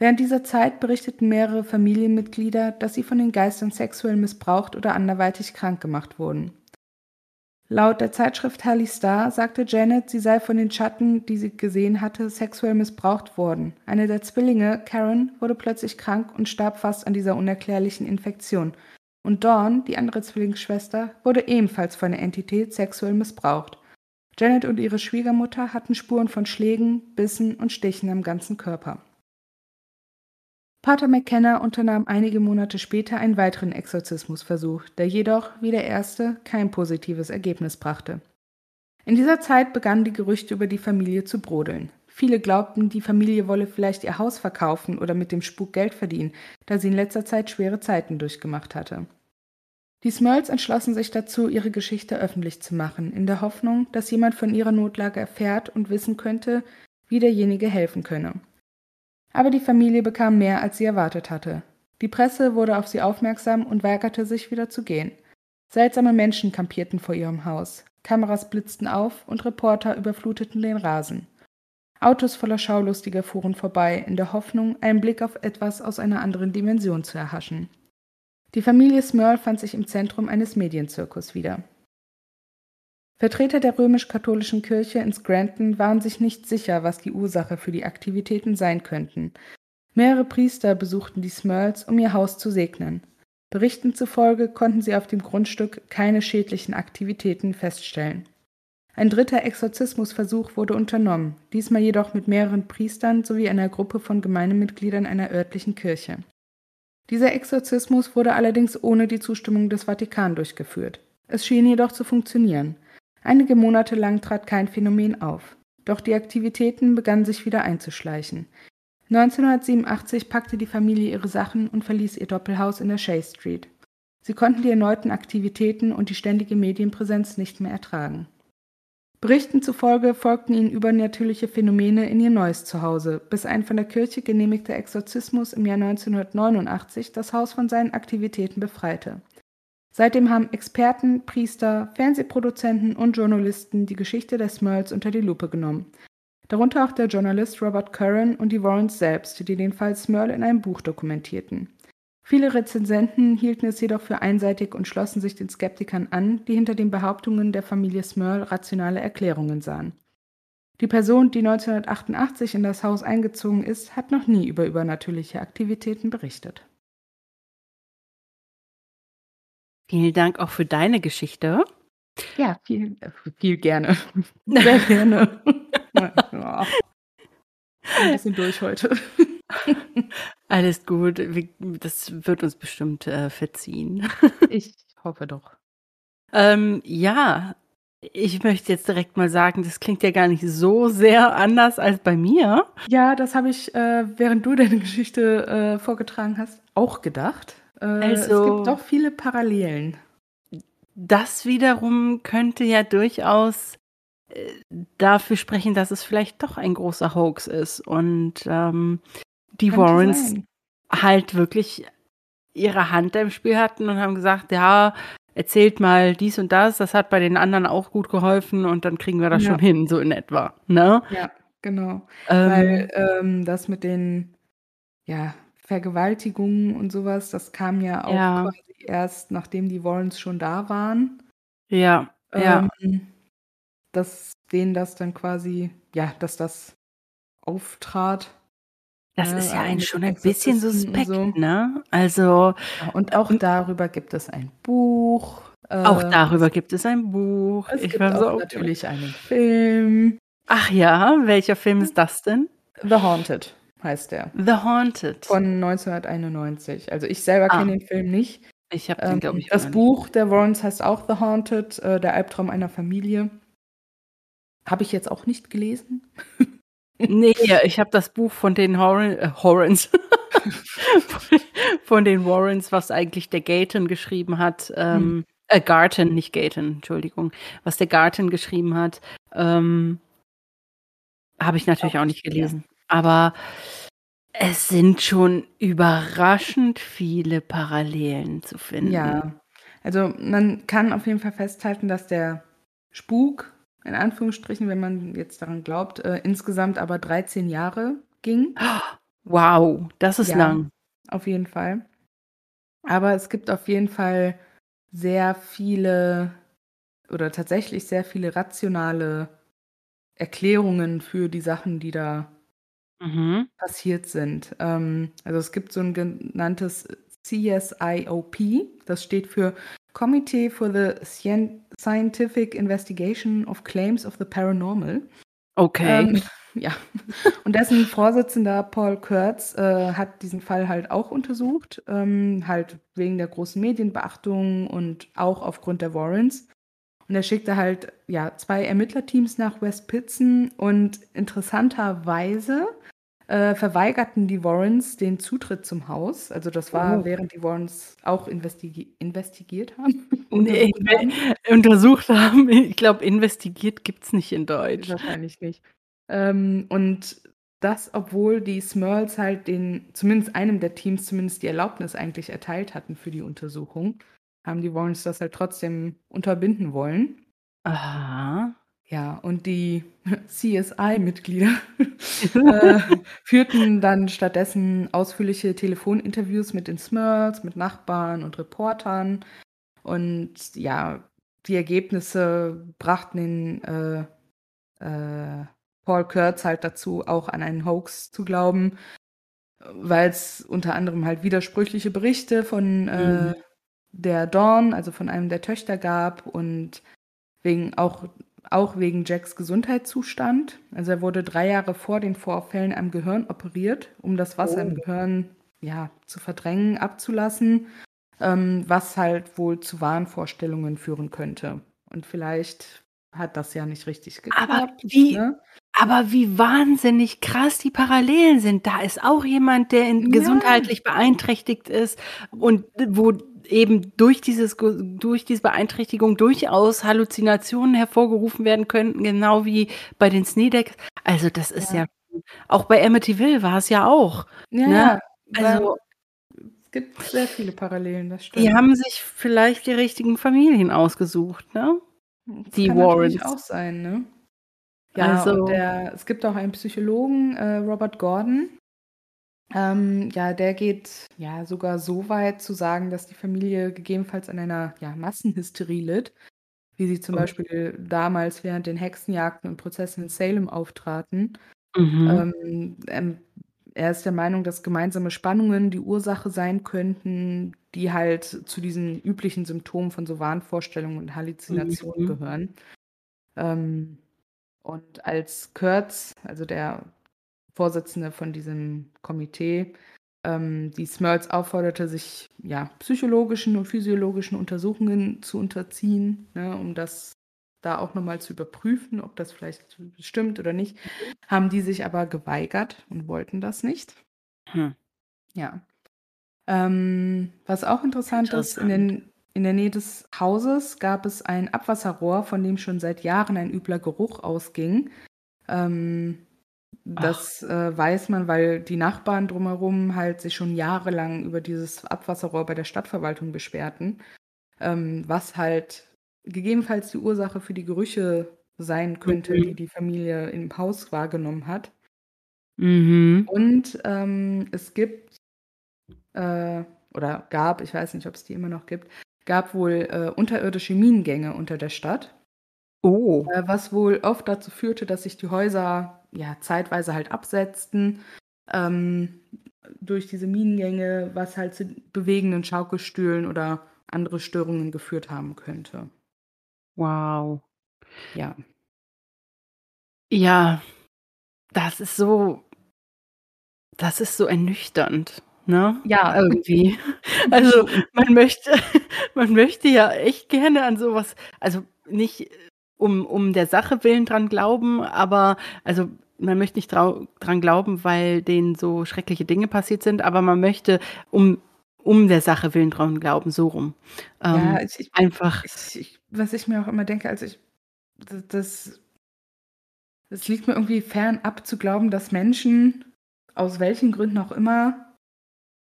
Während dieser Zeit berichteten mehrere Familienmitglieder, dass sie von den Geistern sexuell missbraucht oder anderweitig krank gemacht wurden. Laut der Zeitschrift Harley Star sagte Janet, sie sei von den Schatten, die sie gesehen hatte, sexuell missbraucht worden. Eine der Zwillinge, Karen, wurde plötzlich krank und starb fast an dieser unerklärlichen Infektion. Und Dawn, die andere Zwillingsschwester, wurde ebenfalls von der Entität sexuell missbraucht. Janet und ihre Schwiegermutter hatten Spuren von Schlägen, Bissen und Stichen am ganzen Körper. Pater McKenna unternahm einige Monate später einen weiteren Exorzismusversuch, der jedoch, wie der erste, kein positives Ergebnis brachte. In dieser Zeit begannen die Gerüchte über die Familie zu brodeln. Viele glaubten, die Familie wolle vielleicht ihr Haus verkaufen oder mit dem Spuk Geld verdienen, da sie in letzter Zeit schwere Zeiten durchgemacht hatte. Die Smurls entschlossen sich dazu, ihre Geschichte öffentlich zu machen, in der Hoffnung, dass jemand von ihrer Notlage erfährt und wissen könnte, wie derjenige helfen könne. Aber die Familie bekam mehr, als sie erwartet hatte. Die Presse wurde auf sie aufmerksam und weigerte sich wieder zu gehen. Seltsame Menschen kampierten vor ihrem Haus. Kameras blitzten auf und Reporter überfluteten den Rasen. Autos voller Schaulustiger fuhren vorbei, in der Hoffnung, einen Blick auf etwas aus einer anderen Dimension zu erhaschen. Die Familie Smurl fand sich im Zentrum eines Medienzirkus wieder. Vertreter der römisch-katholischen Kirche in Scranton waren sich nicht sicher, was die Ursache für die Aktivitäten sein könnten. Mehrere Priester besuchten die Smurls, um ihr Haus zu segnen. Berichten zufolge konnten sie auf dem Grundstück keine schädlichen Aktivitäten feststellen. Ein dritter Exorzismusversuch wurde unternommen, diesmal jedoch mit mehreren Priestern sowie einer Gruppe von Gemeindemitgliedern einer örtlichen Kirche. Dieser Exorzismus wurde allerdings ohne die Zustimmung des Vatikan durchgeführt. Es schien jedoch zu funktionieren. Einige Monate lang trat kein Phänomen auf, doch die Aktivitäten begannen sich wieder einzuschleichen. 1987 packte die Familie ihre Sachen und verließ ihr Doppelhaus in der Shea Street. Sie konnten die erneuten Aktivitäten und die ständige Medienpräsenz nicht mehr ertragen. Berichten zufolge folgten ihnen übernatürliche Phänomene in ihr neues Zuhause, bis ein von der Kirche genehmigter Exorzismus im Jahr 1989 das Haus von seinen Aktivitäten befreite. Seitdem haben Experten, Priester, Fernsehproduzenten und Journalisten die Geschichte der Smurls unter die Lupe genommen. Darunter auch der Journalist Robert Curran und die Warrens selbst, die den Fall Smurl in einem Buch dokumentierten. Viele Rezensenten hielten es jedoch für einseitig und schlossen sich den Skeptikern an, die hinter den Behauptungen der Familie Smurl rationale Erklärungen sahen. Die Person, die 1988 in das Haus eingezogen ist, hat noch nie über übernatürliche Aktivitäten berichtet. Vielen Dank auch für deine Geschichte. Ja, viel, viel gerne. Sehr gerne. ja. Ein bisschen durch heute. Alles gut. Das wird uns bestimmt äh, verziehen. ich hoffe doch. Ähm, ja, ich möchte jetzt direkt mal sagen, das klingt ja gar nicht so sehr anders als bei mir. Ja, das habe ich, äh, während du deine Geschichte äh, vorgetragen hast, auch gedacht. Äh, also, es gibt doch viele Parallelen. Das wiederum könnte ja durchaus äh, dafür sprechen, dass es vielleicht doch ein großer Hoax ist. Und ähm, die Warrens sein. halt wirklich ihre Hand im Spiel hatten und haben gesagt, ja, erzählt mal dies und das, das hat bei den anderen auch gut geholfen und dann kriegen wir das ja. schon hin, so in etwa. Ne? Ja, genau. Ähm, Weil ähm, das mit den ja, Vergewaltigungen und sowas, das kam ja auch ja. quasi erst, nachdem die Warrens schon da waren. Ja, ähm, ja. Dass denen das dann quasi, ja, dass das auftrat. Das ist ja ein, schon ein bisschen suspekt, so. ne? Also. Und auch darüber gibt es ein Buch. Auch äh, darüber gibt es ein Buch. Es ich gibt auch so, natürlich einen Film. Ach ja, welcher Film ist das denn? The Haunted heißt der. The Haunted. Von 1991. Also ich selber ah. kenne den Film nicht. Ich habe den, ähm, glaube ich. Das Buch der Warrens heißt auch The Haunted, äh, der Albtraum einer Familie. Habe ich jetzt auch nicht gelesen. Nee, ich habe das Buch von den Horan, äh, von den Warrens, was eigentlich der Gayton geschrieben hat. Ähm, hm. äh, Garten, nicht Gayton, Entschuldigung. Was der Garten geschrieben hat, ähm, habe ich natürlich auch nicht gelesen. Aber es sind schon überraschend viele Parallelen zu finden. Ja, also man kann auf jeden Fall festhalten, dass der Spuk in Anführungsstrichen, wenn man jetzt daran glaubt, äh, insgesamt aber 13 Jahre ging. Wow, das ist ja, lang. Auf jeden Fall. Aber es gibt auf jeden Fall sehr viele oder tatsächlich sehr viele rationale Erklärungen für die Sachen, die da mhm. passiert sind. Ähm, also es gibt so ein genanntes CSIOP, das steht für Committee for the Scientific Investigation of Claims of the Paranormal. Okay. Ähm, ja. Und dessen Vorsitzender Paul Kurtz äh, hat diesen Fall halt auch untersucht, ähm, halt wegen der großen Medienbeachtung und auch aufgrund der Warrants. Und er schickte halt ja zwei Ermittlerteams nach West Pitzen und interessanterweise äh, verweigerten die Warrens den Zutritt zum Haus. Also das war, oh. während die Warrens auch investigi investigiert haben. nee, untersucht haben. Ich glaube, investigiert gibt es nicht in Deutsch. Wahrscheinlich nicht. Ähm, und das, obwohl die Smurls halt den, zumindest einem der Teams zumindest die Erlaubnis eigentlich erteilt hatten für die Untersuchung, haben die Warrens das halt trotzdem unterbinden wollen. Aha. Ja, und die CSI-Mitglieder äh, führten dann stattdessen ausführliche Telefoninterviews mit den Smurls, mit Nachbarn und Reportern. Und ja, die Ergebnisse brachten den äh, äh, Paul Kurtz halt dazu, auch an einen Hoax zu glauben, weil es unter anderem halt widersprüchliche Berichte von äh, mhm. der Dawn, also von einem der Töchter gab und wegen auch auch wegen Jacks Gesundheitszustand. Also er wurde drei Jahre vor den Vorfällen am Gehirn operiert, um das Wasser oh. im Gehirn ja, zu verdrängen, abzulassen, ähm, was halt wohl zu Wahnvorstellungen führen könnte. Und vielleicht hat das ja nicht richtig geklappt. Aber wie, ne? aber wie wahnsinnig krass die Parallelen sind. Da ist auch jemand, der ja. gesundheitlich beeinträchtigt ist und wo eben durch dieses durch diese Beeinträchtigung durchaus Halluzinationen hervorgerufen werden könnten, genau wie bei den Sneedecks. Also das ist ja, ja auch bei Amityville war es ja auch. Ja, ne? also es gibt sehr viele Parallelen, das stimmt. Die haben sich vielleicht die richtigen Familien ausgesucht, ne? Das die kann Warrens. auch sein, ne? Ja, also, der, es gibt auch einen Psychologen, äh, Robert Gordon. Ähm, ja, der geht ja sogar so weit zu sagen, dass die Familie gegebenenfalls an einer ja, Massenhysterie litt, wie sie zum oh. Beispiel damals während den Hexenjagden und Prozessen in Salem auftraten. Mhm. Ähm, ähm, er ist der Meinung, dass gemeinsame Spannungen die Ursache sein könnten, die halt zu diesen üblichen Symptomen von so Wahnvorstellungen und Halluzinationen mhm. gehören. Ähm, und als Kurtz, also der Vorsitzende von diesem Komitee, ähm, die Smurls aufforderte, sich ja, psychologischen und physiologischen Untersuchungen zu unterziehen, ne, um das da auch nochmal zu überprüfen, ob das vielleicht stimmt oder nicht, haben die sich aber geweigert und wollten das nicht. Hm. Ja. Ähm, was auch interessant, interessant, ist, in, den, in der Nähe des Hauses gab es ein Abwasserrohr, von dem schon seit Jahren ein übler Geruch ausging. Ähm, das äh, weiß man, weil die Nachbarn drumherum halt sich schon jahrelang über dieses Abwasserrohr bei der Stadtverwaltung beschwerten, ähm, was halt gegebenenfalls die Ursache für die Gerüche sein könnte, mhm. die die Familie im Haus wahrgenommen hat. Mhm. Und ähm, es gibt äh, oder gab, ich weiß nicht, ob es die immer noch gibt, gab wohl äh, unterirdische Minengänge unter der Stadt. Oh. Äh, was wohl oft dazu führte, dass sich die Häuser ja zeitweise halt absetzten ähm, durch diese Minengänge, was halt zu bewegenden Schaukelstühlen oder andere Störungen geführt haben könnte. Wow. Ja. Ja, das ist so das ist so ernüchternd, ne? Ja. Irgendwie. Also, man möchte man möchte ja echt gerne an sowas, also, nicht um um der Sache willen dran glauben, aber also, man möchte nicht dran glauben, weil denen so schreckliche Dinge passiert sind, aber man möchte um um der Sache willen dran glauben, so rum. Ähm, ja, ich, einfach. Ich, ich, was ich mir auch immer denke, also ich, das, das liegt mir irgendwie fern ab zu glauben, dass Menschen, aus welchen Gründen auch immer,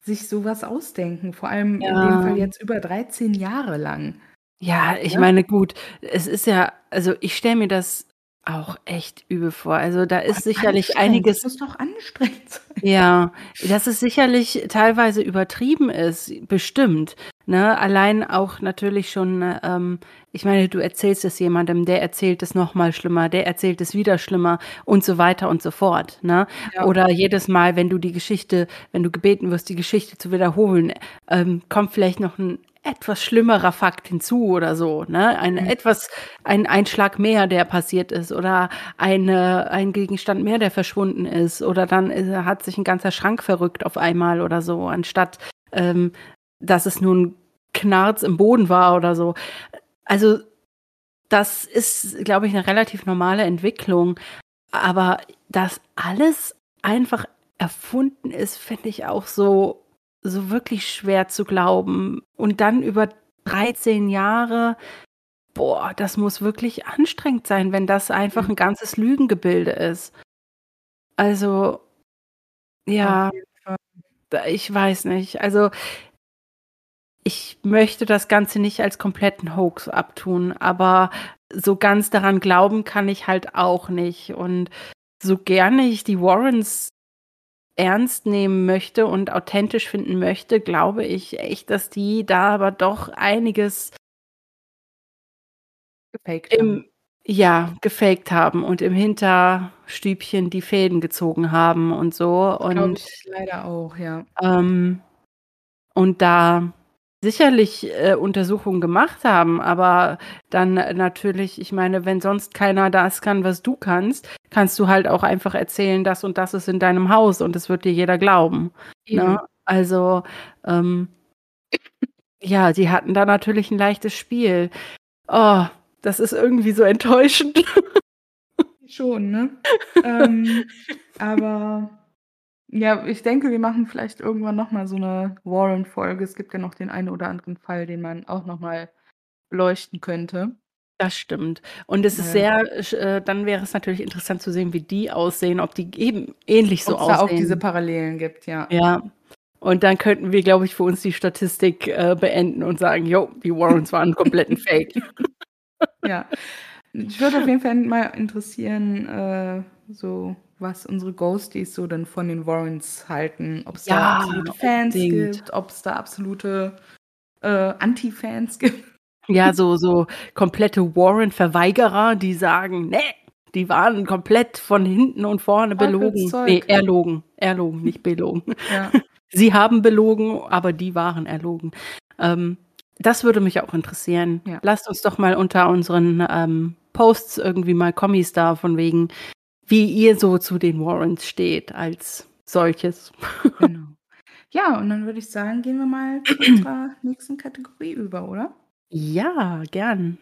sich sowas ausdenken. Vor allem ja. in dem Fall jetzt über 13 Jahre lang. Ja, ich ja? meine, gut, es ist ja, also ich stelle mir das auch echt übel vor. Also da ist sicherlich einiges. Das muss doch anstrengend sein. Ja, dass es sicherlich teilweise übertrieben ist, bestimmt. Ne? Allein auch natürlich schon, ähm, ich meine, du erzählst es jemandem, der erzählt es nochmal schlimmer, der erzählt es wieder schlimmer und so weiter und so fort. Ne? Ja. Oder jedes Mal, wenn du die Geschichte, wenn du gebeten wirst, die Geschichte zu wiederholen, ähm, kommt vielleicht noch ein etwas schlimmerer Fakt hinzu oder so, ne? Ein mhm. etwas, ein Einschlag mehr, der passiert ist oder eine, ein Gegenstand mehr, der verschwunden ist oder dann ist, hat sich ein ganzer Schrank verrückt auf einmal oder so, anstatt, ähm, dass es nur ein Knarz im Boden war oder so. Also, das ist, glaube ich, eine relativ normale Entwicklung. Aber dass alles einfach erfunden ist, finde ich auch so so wirklich schwer zu glauben. Und dann über 13 Jahre, boah, das muss wirklich anstrengend sein, wenn das einfach ein ganzes Lügengebilde ist. Also, ja, ich weiß nicht. Also, ich möchte das Ganze nicht als kompletten Hoax abtun, aber so ganz daran glauben kann ich halt auch nicht. Und so gerne ich die Warrens ernst nehmen möchte und authentisch finden möchte, glaube ich echt, dass die da aber doch einiges gefaked im, haben. Ja, gefaked haben und im Hinterstübchen die Fäden gezogen haben und so. Und ich leider auch, ja. Ähm, und da sicherlich äh, Untersuchungen gemacht haben, aber dann natürlich, ich meine, wenn sonst keiner das kann, was du kannst, kannst du halt auch einfach erzählen, das und das ist in deinem Haus und es wird dir jeder glauben. Ne? Also, ähm, ja, sie hatten da natürlich ein leichtes Spiel. Oh, das ist irgendwie so enttäuschend. Schon, ne? ähm, aber Ja, ich denke, wir machen vielleicht irgendwann noch mal so eine Warren-Folge. Es gibt ja noch den einen oder anderen Fall, den man auch noch mal beleuchten könnte. Das stimmt. Und es ist sehr äh, dann wäre es natürlich interessant zu sehen, wie die aussehen, ob die eben ähnlich so Ob's da auch diese aussehen. Parallelen gibt, ja. Ja. Und dann könnten wir, glaube ich, für uns die Statistik, äh, beenden und sagen: „Jo, die Warrens waren komplett 'n Fake.“ Ja. Mich würde auf jeden Fall mal interessieren, äh, so was unsere Ghosties so dann von den Warrens halten. Ob's da Ja, absolute Fans unbedingt. gibt, ob's da absolute, äh, Anti-Fans gibt. Ja, so so komplette Warren-Verweigerer, die sagen: „Ne, die waren komplett von hinten und vorne belogen.“ Teufelszeug. Ne, erlogen. Erlogen, nicht belogen. Ja. Sie haben belogen, aber die waren erlogen. Ähm, das würde mich auch interessieren. Ja. Lasst uns doch mal unter unseren, ähm, Posts irgendwie mal Kommis da von wegen, wie ihr so zu den Warrens steht als solches. Genau. Ja, und dann würde ich sagen, gehen wir mal zu unserer nächsten Kategorie über, oder? Ja, gern.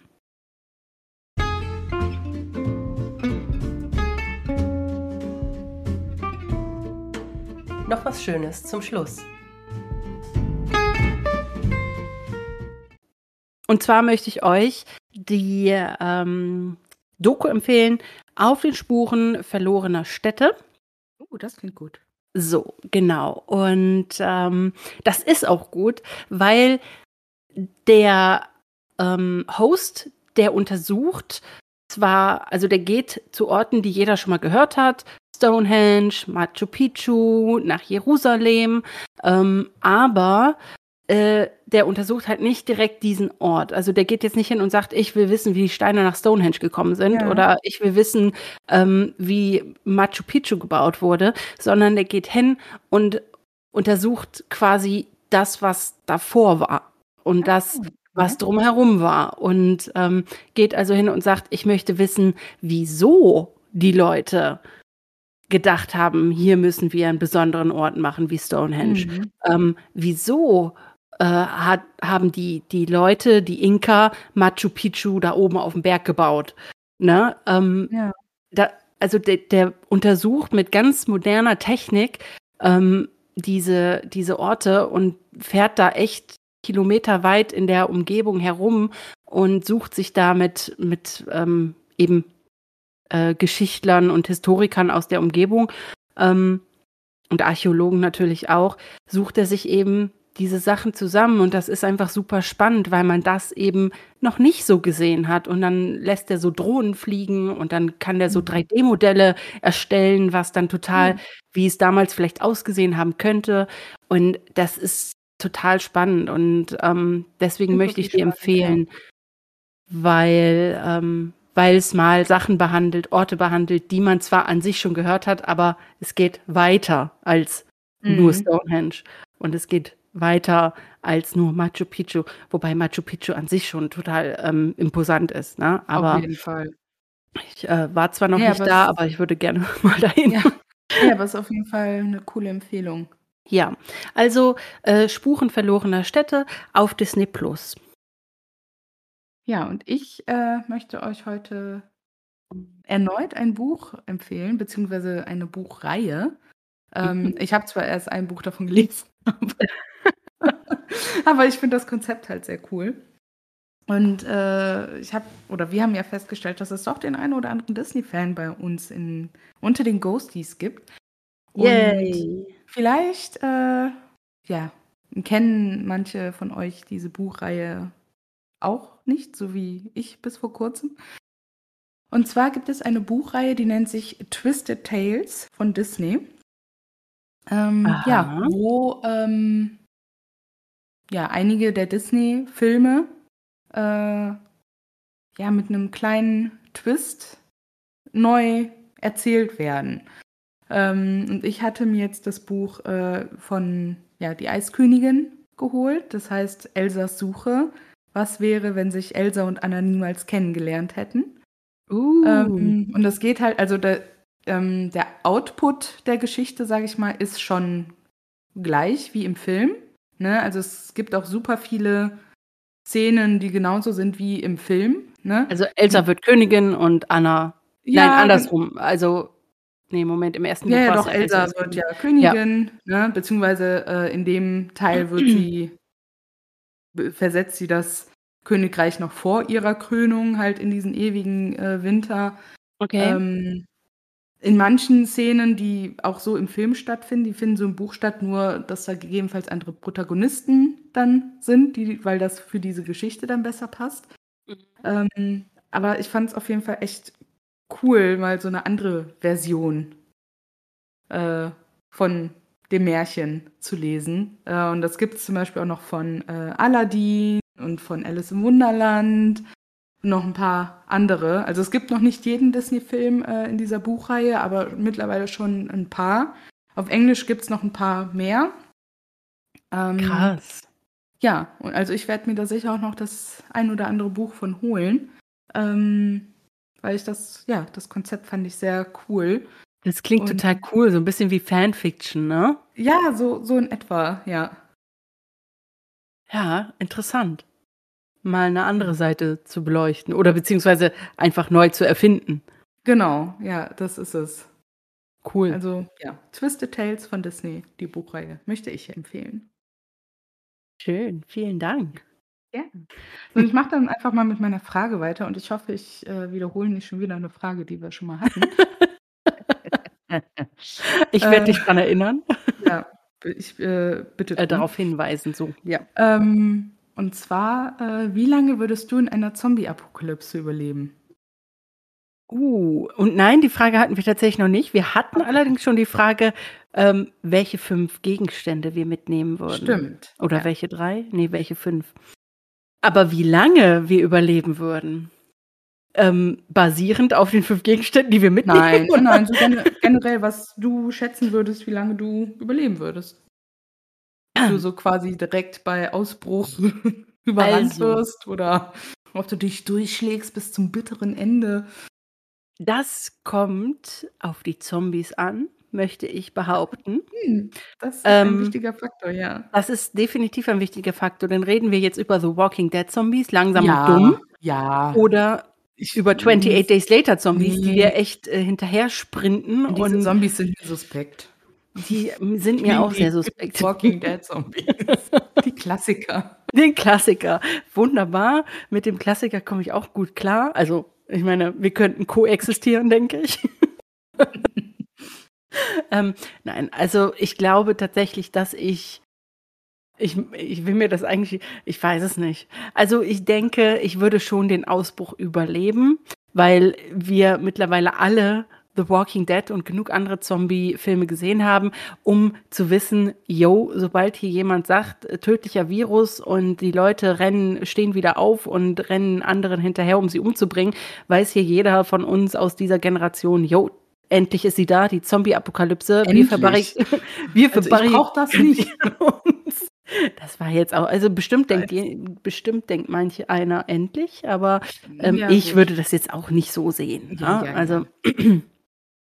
Noch was Schönes zum Schluss. Und zwar möchte ich euch die, ähm, Doku empfehlen „Auf den Spuren verlorener Städte“. Oh, das klingt gut. So, genau. Und, ähm, das ist auch gut, weil der, ähm, Host, der untersucht zwar also, der geht zu Orten, die jeder schon mal gehört hat, Stonehenge, Machu Picchu, nach Jerusalem, ähm, aber, äh, der untersucht halt nicht direkt diesen Ort. Also, der geht jetzt nicht hin und sagt: „Ich will wissen, wie die Steine nach Stonehenge gekommen sind“ Ja. oder „Ich will wissen, ähm, wie Machu Picchu gebaut wurde“, sondern der geht hin und untersucht quasi das, was davor war und das, Ah, was okay. drumherum war und, ähm, geht also hin und sagt: „Ich möchte wissen, wieso die Leute gedacht haben, hier müssen wir 'n besonderen Ort machen wie Stonehenge. Mhm. Ähm, wieso, äh, hat haben die die Leute, die Inka, Machu Picchu da oben auf'm Berg gebaut, ne? Ähm, Ja. da also, der der untersucht mit ganz moderner Technik, ähm, diese diese Orte und fährt da echt kilometerweit in der Umgebung herum und sucht sich da mit mit, ähm, eben, äh, Geschichtlern und Historikern aus der Umgebung, ähm, und Archäologen natürlich auch, sucht er sich eben diese Sachen zusammen und das ist einfach super spannend, weil man das eben noch nicht so gesehen hat und dann lässt er so Drohnen fliegen und dann kann der so Mhm. 3D-Modelle erstellen, was dann total Mhm. wie es damals vielleicht ausgesehen haben könnte und das ist total spannend und, ähm, deswegen möchte ich die spannend, ja. empfehlen, weil ähm, weil's mal Sachen behandelt, Orte behandelt, die man zwar an sich schon gehört hat, aber es geht weiter als nur Mhm. Stonehenge und es geht weiter als nur Machu Picchu, wobei Machu Picchu an sich schon total, ähm, imposant ist, ne? Auf Aber jeden Fall. ich, äh, war zwar noch Ne, nicht aber da, aber ich würde gerne mal dahin. Ja. Ne, aber ist auf jeden Fall 'ne coole Empfehlung. Ja, also, äh, Spuren verlorener Städte auf Disney+. Ja, und ich, äh, möchte euch heute erneut ein Buch empfehlen, beziehungsweise eine Buchreihe. Ähm, ich habe zwar erst ein Buch davon gelesen, aber aber ich finde das Konzept halt sehr cool. Und, äh, ich habe oder wir haben ja festgestellt, dass es doch den einen oder anderen Disney-Fan bei uns in unter den Ghosties gibt. Und Yay. vielleicht, äh, ja, kennen manche von euch diese Buchreihe auch nicht, so wie ich bis vor Kurzem. Und zwar gibt es eine Buchreihe, die nennt sich Twisted Tales von Disney. Ähm, ja, wo, ähm ja, einige der Disney-Filme, äh, ja, mit 'nem kleinen Twist neu erzählt werden. Ähm, und ich hatte mir jetzt das Buch, äh, von, ja, Die Eiskönigin geholt. Das heißt Elsas Suche. Was wäre, wenn sich Elsa und Anna niemals kennengelernt hätten? Uh. Ähm, und das geht halt also der ähm, der Output der Geschichte, sage ich mal, ist schon gleich wie im Film, ne? Also, es gibt auch super viele Szenen, die genauso sind wie im Film, ne? Also, Elsa wird Königin und Anna nein, Ja, gen andersrum. Also, Nee, Moment, im ersten Ja, Buch ja, war's doch, Elsa Elsa. wird ja Königin, ne? Beziehungsweise äh, in dem Teil wird sie, versetzt sie das Königreich noch vor ihrer Krönung halt in diesen ewigen äh, Winter. Okay. Ähm, in manchen Szenen, die auch so im Film stattfinden, die finden so im Buch statt, nur dass da gegebenenfalls andere Protagonisten dann sind, die, weil das für diese Geschichte dann besser passt. Mhm. Ähm, aber ich fand es auf jeden Fall echt cool, mal so eine andere Version äh, von dem Märchen zu lesen. Äh, und das gibt es zum Beispiel auch noch von äh, Aladdin und von Alice im Wunderland. Noch ein paar andere. Also es gibt noch nicht jeden Disney-Film äh, in dieser Buchreihe, aber mittlerweile schon ein paar. Auf Englisch gibt es noch ein paar mehr. Ähm, Krass. ja, und also ich werde mir da sicher auch noch das ein oder andere Buch von holen. Ähm, weil ich das, ja, das Konzept fand ich sehr cool. Das klingt Und- total cool, so ein bisschen wie Fanfiction, ne? Ja, so, so in etwa, ja. Ja, interessant. Mal eine andere Seite zu beleuchten oder beziehungsweise einfach neu zu erfinden. Genau, ja, das ist es. Cool. Also, ja, Twisted Tales von Disney, die Buchreihe, möchte ich empfehlen. Schön, vielen Dank. Ja. Und ich mache dann einfach mal mit meiner Frage weiter und ich hoffe, ich äh, wiederhole nicht schon wieder eine Frage, die wir schon mal hatten. Ich werde Äh, dich dran erinnern, ja, ich äh, bitte. äh, darauf hinweisen, so. Ja. Ähm, und zwar, äh, wie lange würdest du in einer Zombie-Apokalypse überleben? Uh, und nein, die Frage hatten wir tatsächlich noch nicht. Wir hatten Okay. allerdings schon die Frage, ähm, welche fünf Gegenstände wir mitnehmen würden. Stimmt. Oder ja. welche drei? Nee, welche fünf? Aber wie lange wir überleben würden? Ähm, basierend auf den fünf Gegenständen, die wir mitnehmen? Nein, oder? nein, so gen generell, was du schätzen würdest, wie lange du überleben würdest. Du so quasi direkt bei Ausbruch überrannt Also. wirst oder ob du dich durchschlägst bis zum bitteren Ende. Das kommt auf die Zombies an, möchte ich behaupten. Hm, das ist ein Ähm, wichtiger Faktor, ja. Das ist definitiv ein wichtiger Faktor. Dann reden wir jetzt über The Walking Dead Zombies, langsam ja, und dumm. Ja. Oder ich, über 28 Days Later Zombies, die dir echt äh, hinterher sprinten Diese und Zombies sind mir suspekt. Die sind mir auch sehr suspekt. Walking Dead Zombies. Die Klassiker. Den Klassiker. Wunderbar. Mit dem Klassiker komme ich auch gut klar. Also, ich meine, wir könnten koexistieren, denke ich. ähm, nein, also ich glaube tatsächlich, dass ich, ich, ich will mir das eigentlich, ich weiß es nicht. Also ich denke, ich würde schon den Ausbruch überleben, weil wir mittlerweile alle The Walking Dead und genug andere Zombie-Filme gesehen haben, um zu wissen, yo, sobald hier jemand sagt, äh, tödlicher Virus und die Leute rennen, stehen wieder auf und rennen anderen hinterher, um sie umzubringen, weiß hier jeder von uns aus dieser Generation, yo, endlich ist sie da, die Zombie-Apokalypse. Wir, verbarrik wir Also ich verbarrik- brauche das nicht. uns. Das war jetzt auch, also bestimmt denkt, je, bestimmt denkt manch einer endlich, aber ähm, Ja, ich würde das jetzt auch nicht so sehen. Ja, ne? ja, also,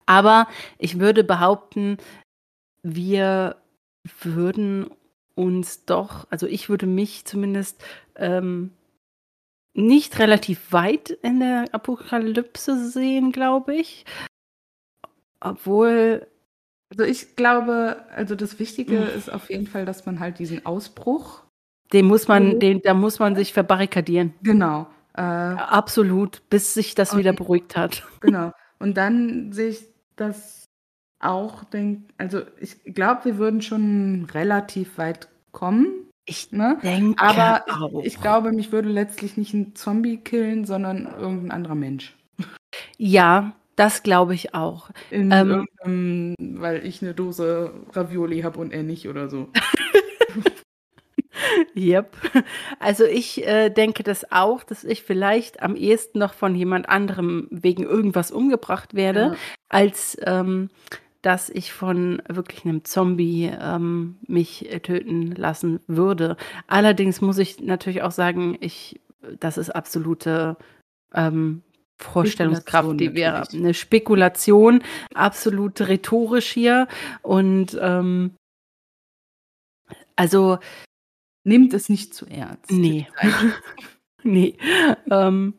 aber ich würde behaupten, wir würden uns doch, also ich würde mich zumindest ähm, nicht relativ weit in der Apokalypse sehen, glaube ich. Obwohl, Also ich glaube, also das Wichtige Mhm. ist auf jeden Fall, dass man halt diesen Ausbruch, den muss man, Mhm. den, da muss man sich verbarrikadieren. genau, äh, Absolut, bis sich das wieder beruhigt hat. genau. Und dann sehe ich das auch, denk, also ich glaube, wir würden schon relativ weit kommen, Ich ne? denke Aber auch. ich glaube, mich würde letztlich nicht ein Zombie killen, sondern irgendein anderer Mensch. ja, das glaube ich auch. In Ähm, weil ich eine Dose Ravioli habe und er nicht oder so. Yep. Also ich äh, denke das auch, dass ich vielleicht am ehesten noch von jemand anderem wegen irgendwas umgebracht werde, Ja. als ähm, dass ich von wirklich einem Zombie ähm, mich äh, töten lassen würde. Allerdings muss ich natürlich auch sagen, ich, das ist absolute ähm, Vorstellungskraft, die wir natürlich. eine Spekulation, absolut rhetorisch hier und ähm, also Nehmt es nicht zu ernst. Nee. Nee. ähm,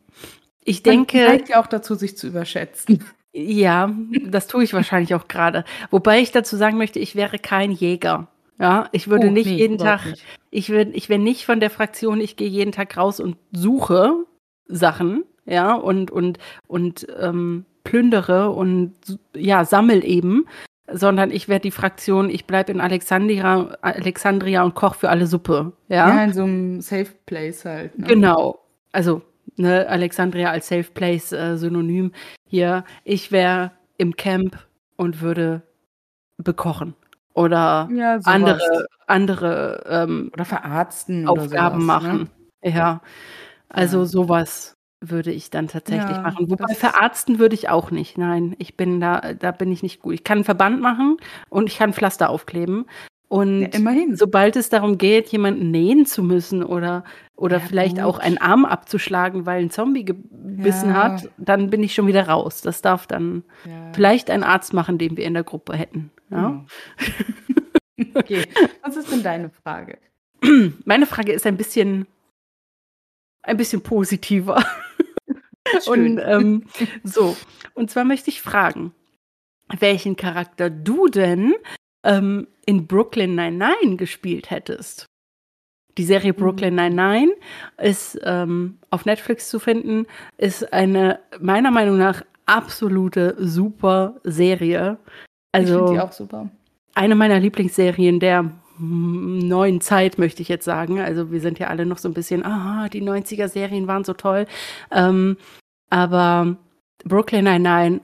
ich Man denke, neigt ja auch dazu, sich zu überschätzen. Ja, das tue ich wahrscheinlich auch gerade. Wobei ich dazu sagen möchte, ich wäre kein Jäger. Ja, ich würde oh, nicht nee, jeden Tag, nicht. ich würde, ich wäre nicht von der Fraktion, ich gehe jeden Tag raus und suche Sachen, ja, und, und, und ähm, plündere und ja, sammel eben, sondern ich werde die Fraktion, ich bleibe in Alexandria, Alexandria und koche für alle Suppe. Ja, ja in so einem Safe Place halt. Ne? Genau. Also ne, Alexandria als Safe Place äh, Synonym hier. Ich wäre im Camp und würde bekochen oder ja, andere andere ähm, oder verarzten Aufgaben sowas, ne? machen. Ne? Ja, also ja. sowas würde ich dann tatsächlich ja, machen. Wobei verarzten würde ich auch nicht. Nein, ich bin da, da bin ich nicht gut. Ich kann einen Verband machen und ich kann Pflaster aufkleben. Und ja, immerhin. sobald es darum geht, jemanden nähen zu müssen oder, oder ja, vielleicht gut. auch einen Arm abzuschlagen, weil ein Zombie gebissen hat, dann bin ich schon wieder raus. Das darf dann vielleicht ein Arzt machen, den wir in der Gruppe hätten. Ja? Genau. okay, was ist denn deine Frage? Meine Frage ist ein bisschen, ein bisschen positiver. Und ähm, so, und zwar möchte ich fragen, welchen Charakter du denn ähm, in Brooklyn Nine-Nine gespielt hättest. Die Serie mhm. Brooklyn Nine-Nine ist ähm, auf Netflix zu finden, ist eine meiner Meinung nach absolute super Serie. Also, ich die auch super. Eine meiner Lieblingsserien der neuen Zeit, möchte ich jetzt sagen. Also wir sind ja alle noch so ein bisschen, ah, die 90er-Serien waren so toll. Ähm, aber Brooklyn Nine-Nine,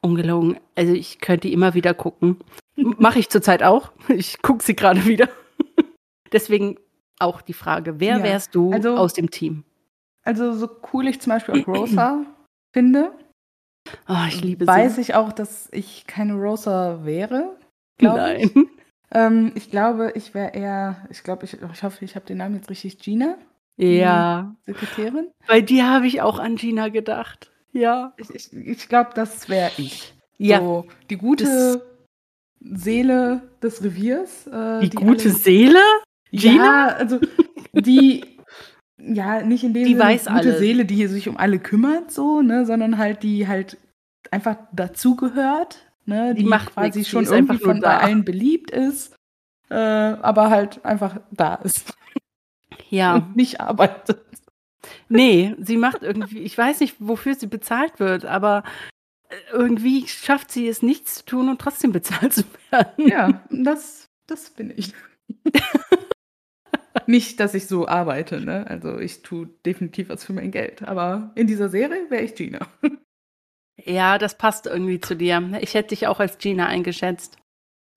ungelogen, also ich könnte die immer wieder gucken. Mache ich zurzeit auch. Ich gucke sie gerade wieder. Deswegen auch die Frage, wer ja, wärst du also, aus dem Team? Also so cool ich zum Beispiel auch Rosa finde, oh, ich liebe weiß sie. ich auch, dass ich keine Rosa wäre. Nein. Ich. Ähm, ich glaube, ich wäre eher, ich glaube, ich, ich hoffe, ich habe den Namen jetzt richtig, Gina. Ja. Sekretärin. Bei dir habe ich auch an Gina gedacht. Ja. Ich, ich, ich glaube, das wäre ich. Ja. So, die gute das Seele des Reviers. Äh, die, die, gute alle, Seele? Gina? Ja, also die, ja, nicht in dem die Sinne weiß gute alles. Seele, die sich um alle kümmert, so, ne, sondern halt, die halt einfach dazugehört, ne, die, die macht quasi nix, schon irgendwie von bei allen beliebt ist, äh, aber halt einfach da ist. Ja. Und nicht arbeitet. Nee, sie macht irgendwie, ich weiß nicht, wofür sie bezahlt wird, aber irgendwie schafft sie es, nichts zu tun und trotzdem bezahlt zu werden. Ja, das, das bin ich. Nicht, dass ich so arbeite, ne? Also ich tue definitiv was für mein Geld. Aber in dieser Serie wäre ich Gina. Ja, das passt irgendwie zu dir. Ich hätte dich auch als Gina eingeschätzt.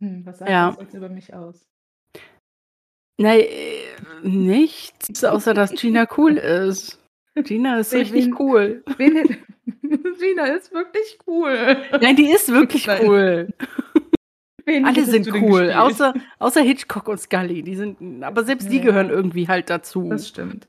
Hm, was sagt ja. das jetzt über mich aus? Nein, äh, nichts, außer dass Gina cool ist. Gina ist richtig wen, cool. Wen, Gina ist wirklich cool. Nein, die ist wirklich cool. Wen Alle sind cool, außer, außer Hitchcock und Scully. Die sind, aber selbst ja. die gehören irgendwie halt dazu. Das stimmt.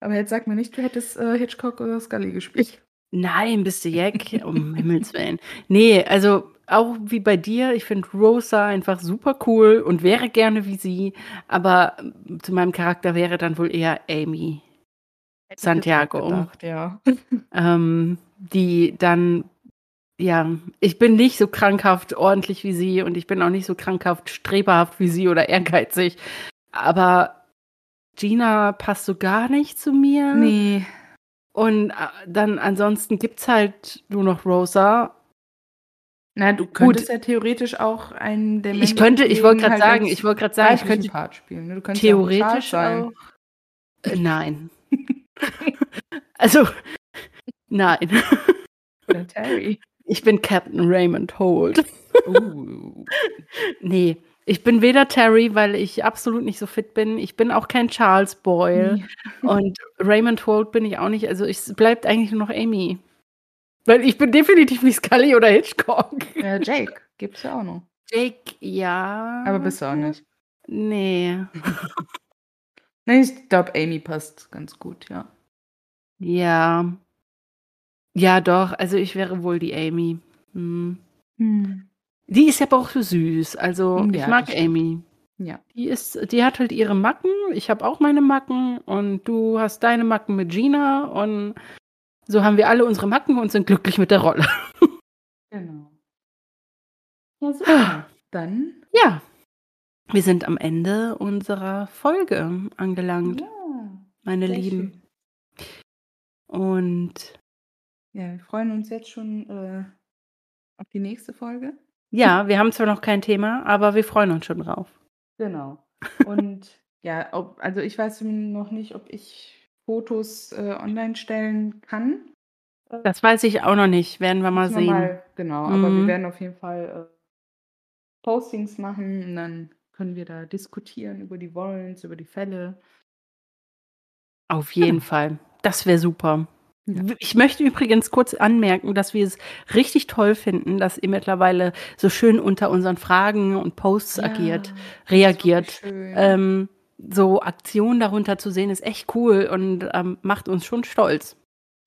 Aber jetzt sag mir nicht, du hättest äh, Hitchcock oder Scully gespielt. Nein, bist du Jack, um Himmels Willen. Nee, also auch wie bei dir, ich finde Rosa einfach super cool und wäre gerne wie sie, aber zu meinem Charakter wäre dann wohl eher Amy. Santiago. Gedacht, ja. ähm, die dann, ja, ich bin nicht so krankhaft ordentlich wie sie und ich bin auch nicht so krankhaft streberhaft wie sie oder ehrgeizig. Aber Gina passt so gar nicht zu mir. Nee. Und äh, dann ansonsten gibt's halt nur noch Rosa. Na, du könntest Gut. ja theoretisch auch einen der Ich könnte, ich wollte gerade halt sagen, ich wollte gerade sagen, ich könnte Part spielen. Ne? Du theoretisch ja auch, auch äh, nein. also, nein. Oder Terry. Ich bin Captain Raymond Holt. Uh. nee, ich bin weder Terry, weil ich absolut nicht so fit bin. Ich bin auch kein Charles Boyle. Und Raymond Holt bin ich auch nicht. Also es bleibt eigentlich nur noch Amy. Weil ich bin definitiv wie Scully oder Hitchcock. Ja, Jake gibt's ja auch noch. Jake, ja. Aber bist du auch nicht. Nee. Nee, ich glaube, Amy passt ganz gut, ja. Ja. Ja, doch. Also ich wäre wohl die Amy. Hm. Hm. Die ist ja aber auch so süß. Also ja, ich mag Amy. Ja. Die ist, die hat halt ihre Macken. Ich habe auch meine Macken und du hast deine Macken mit Gina und so haben wir alle unsere Macken und sind glücklich mit der Rolle. Genau. Ja, super. Dann. Ja, wir sind am Ende unserer Folge angelangt, Ja, meine Lieben. schön. Und Ja, wir freuen uns jetzt schon äh, auf die nächste Folge. Ja, wir haben zwar noch kein Thema, aber wir freuen uns schon drauf. Genau. Und ja, ob, also ich weiß noch nicht, ob ich Fotos äh, online stellen kann. Das weiß ich auch noch nicht, werden wir mal sehen. mal, genau, aber wir Mhm. werden auf jeden Fall äh, Postings machen und dann können wir da diskutieren über die Wollens, über die Fälle. Auf jeden Genau. Fall. Das wäre super. Ja. Ich möchte übrigens kurz anmerken, dass wir es richtig toll finden, dass ihr mittlerweile so schön unter unseren Fragen und Posts agiert, Ja, ist reagiert. Ähm, so Aktionen darunter zu sehen, ist echt cool und ähm, macht uns schon stolz.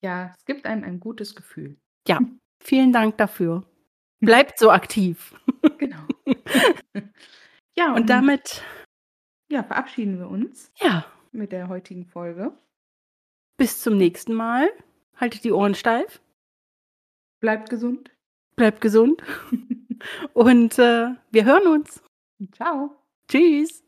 Ja, es gibt einem ein gutes Gefühl. Ja, vielen Dank dafür. Bleibt so aktiv. Genau. ja, Und damit, ja, verabschieden wir uns ja, mit der heutigen Folge. bis zum nächsten Mal. Haltet die Ohren steif, Bleibt gesund. bleibt gesund und äh, wir hören uns. Ciao. Tschüss.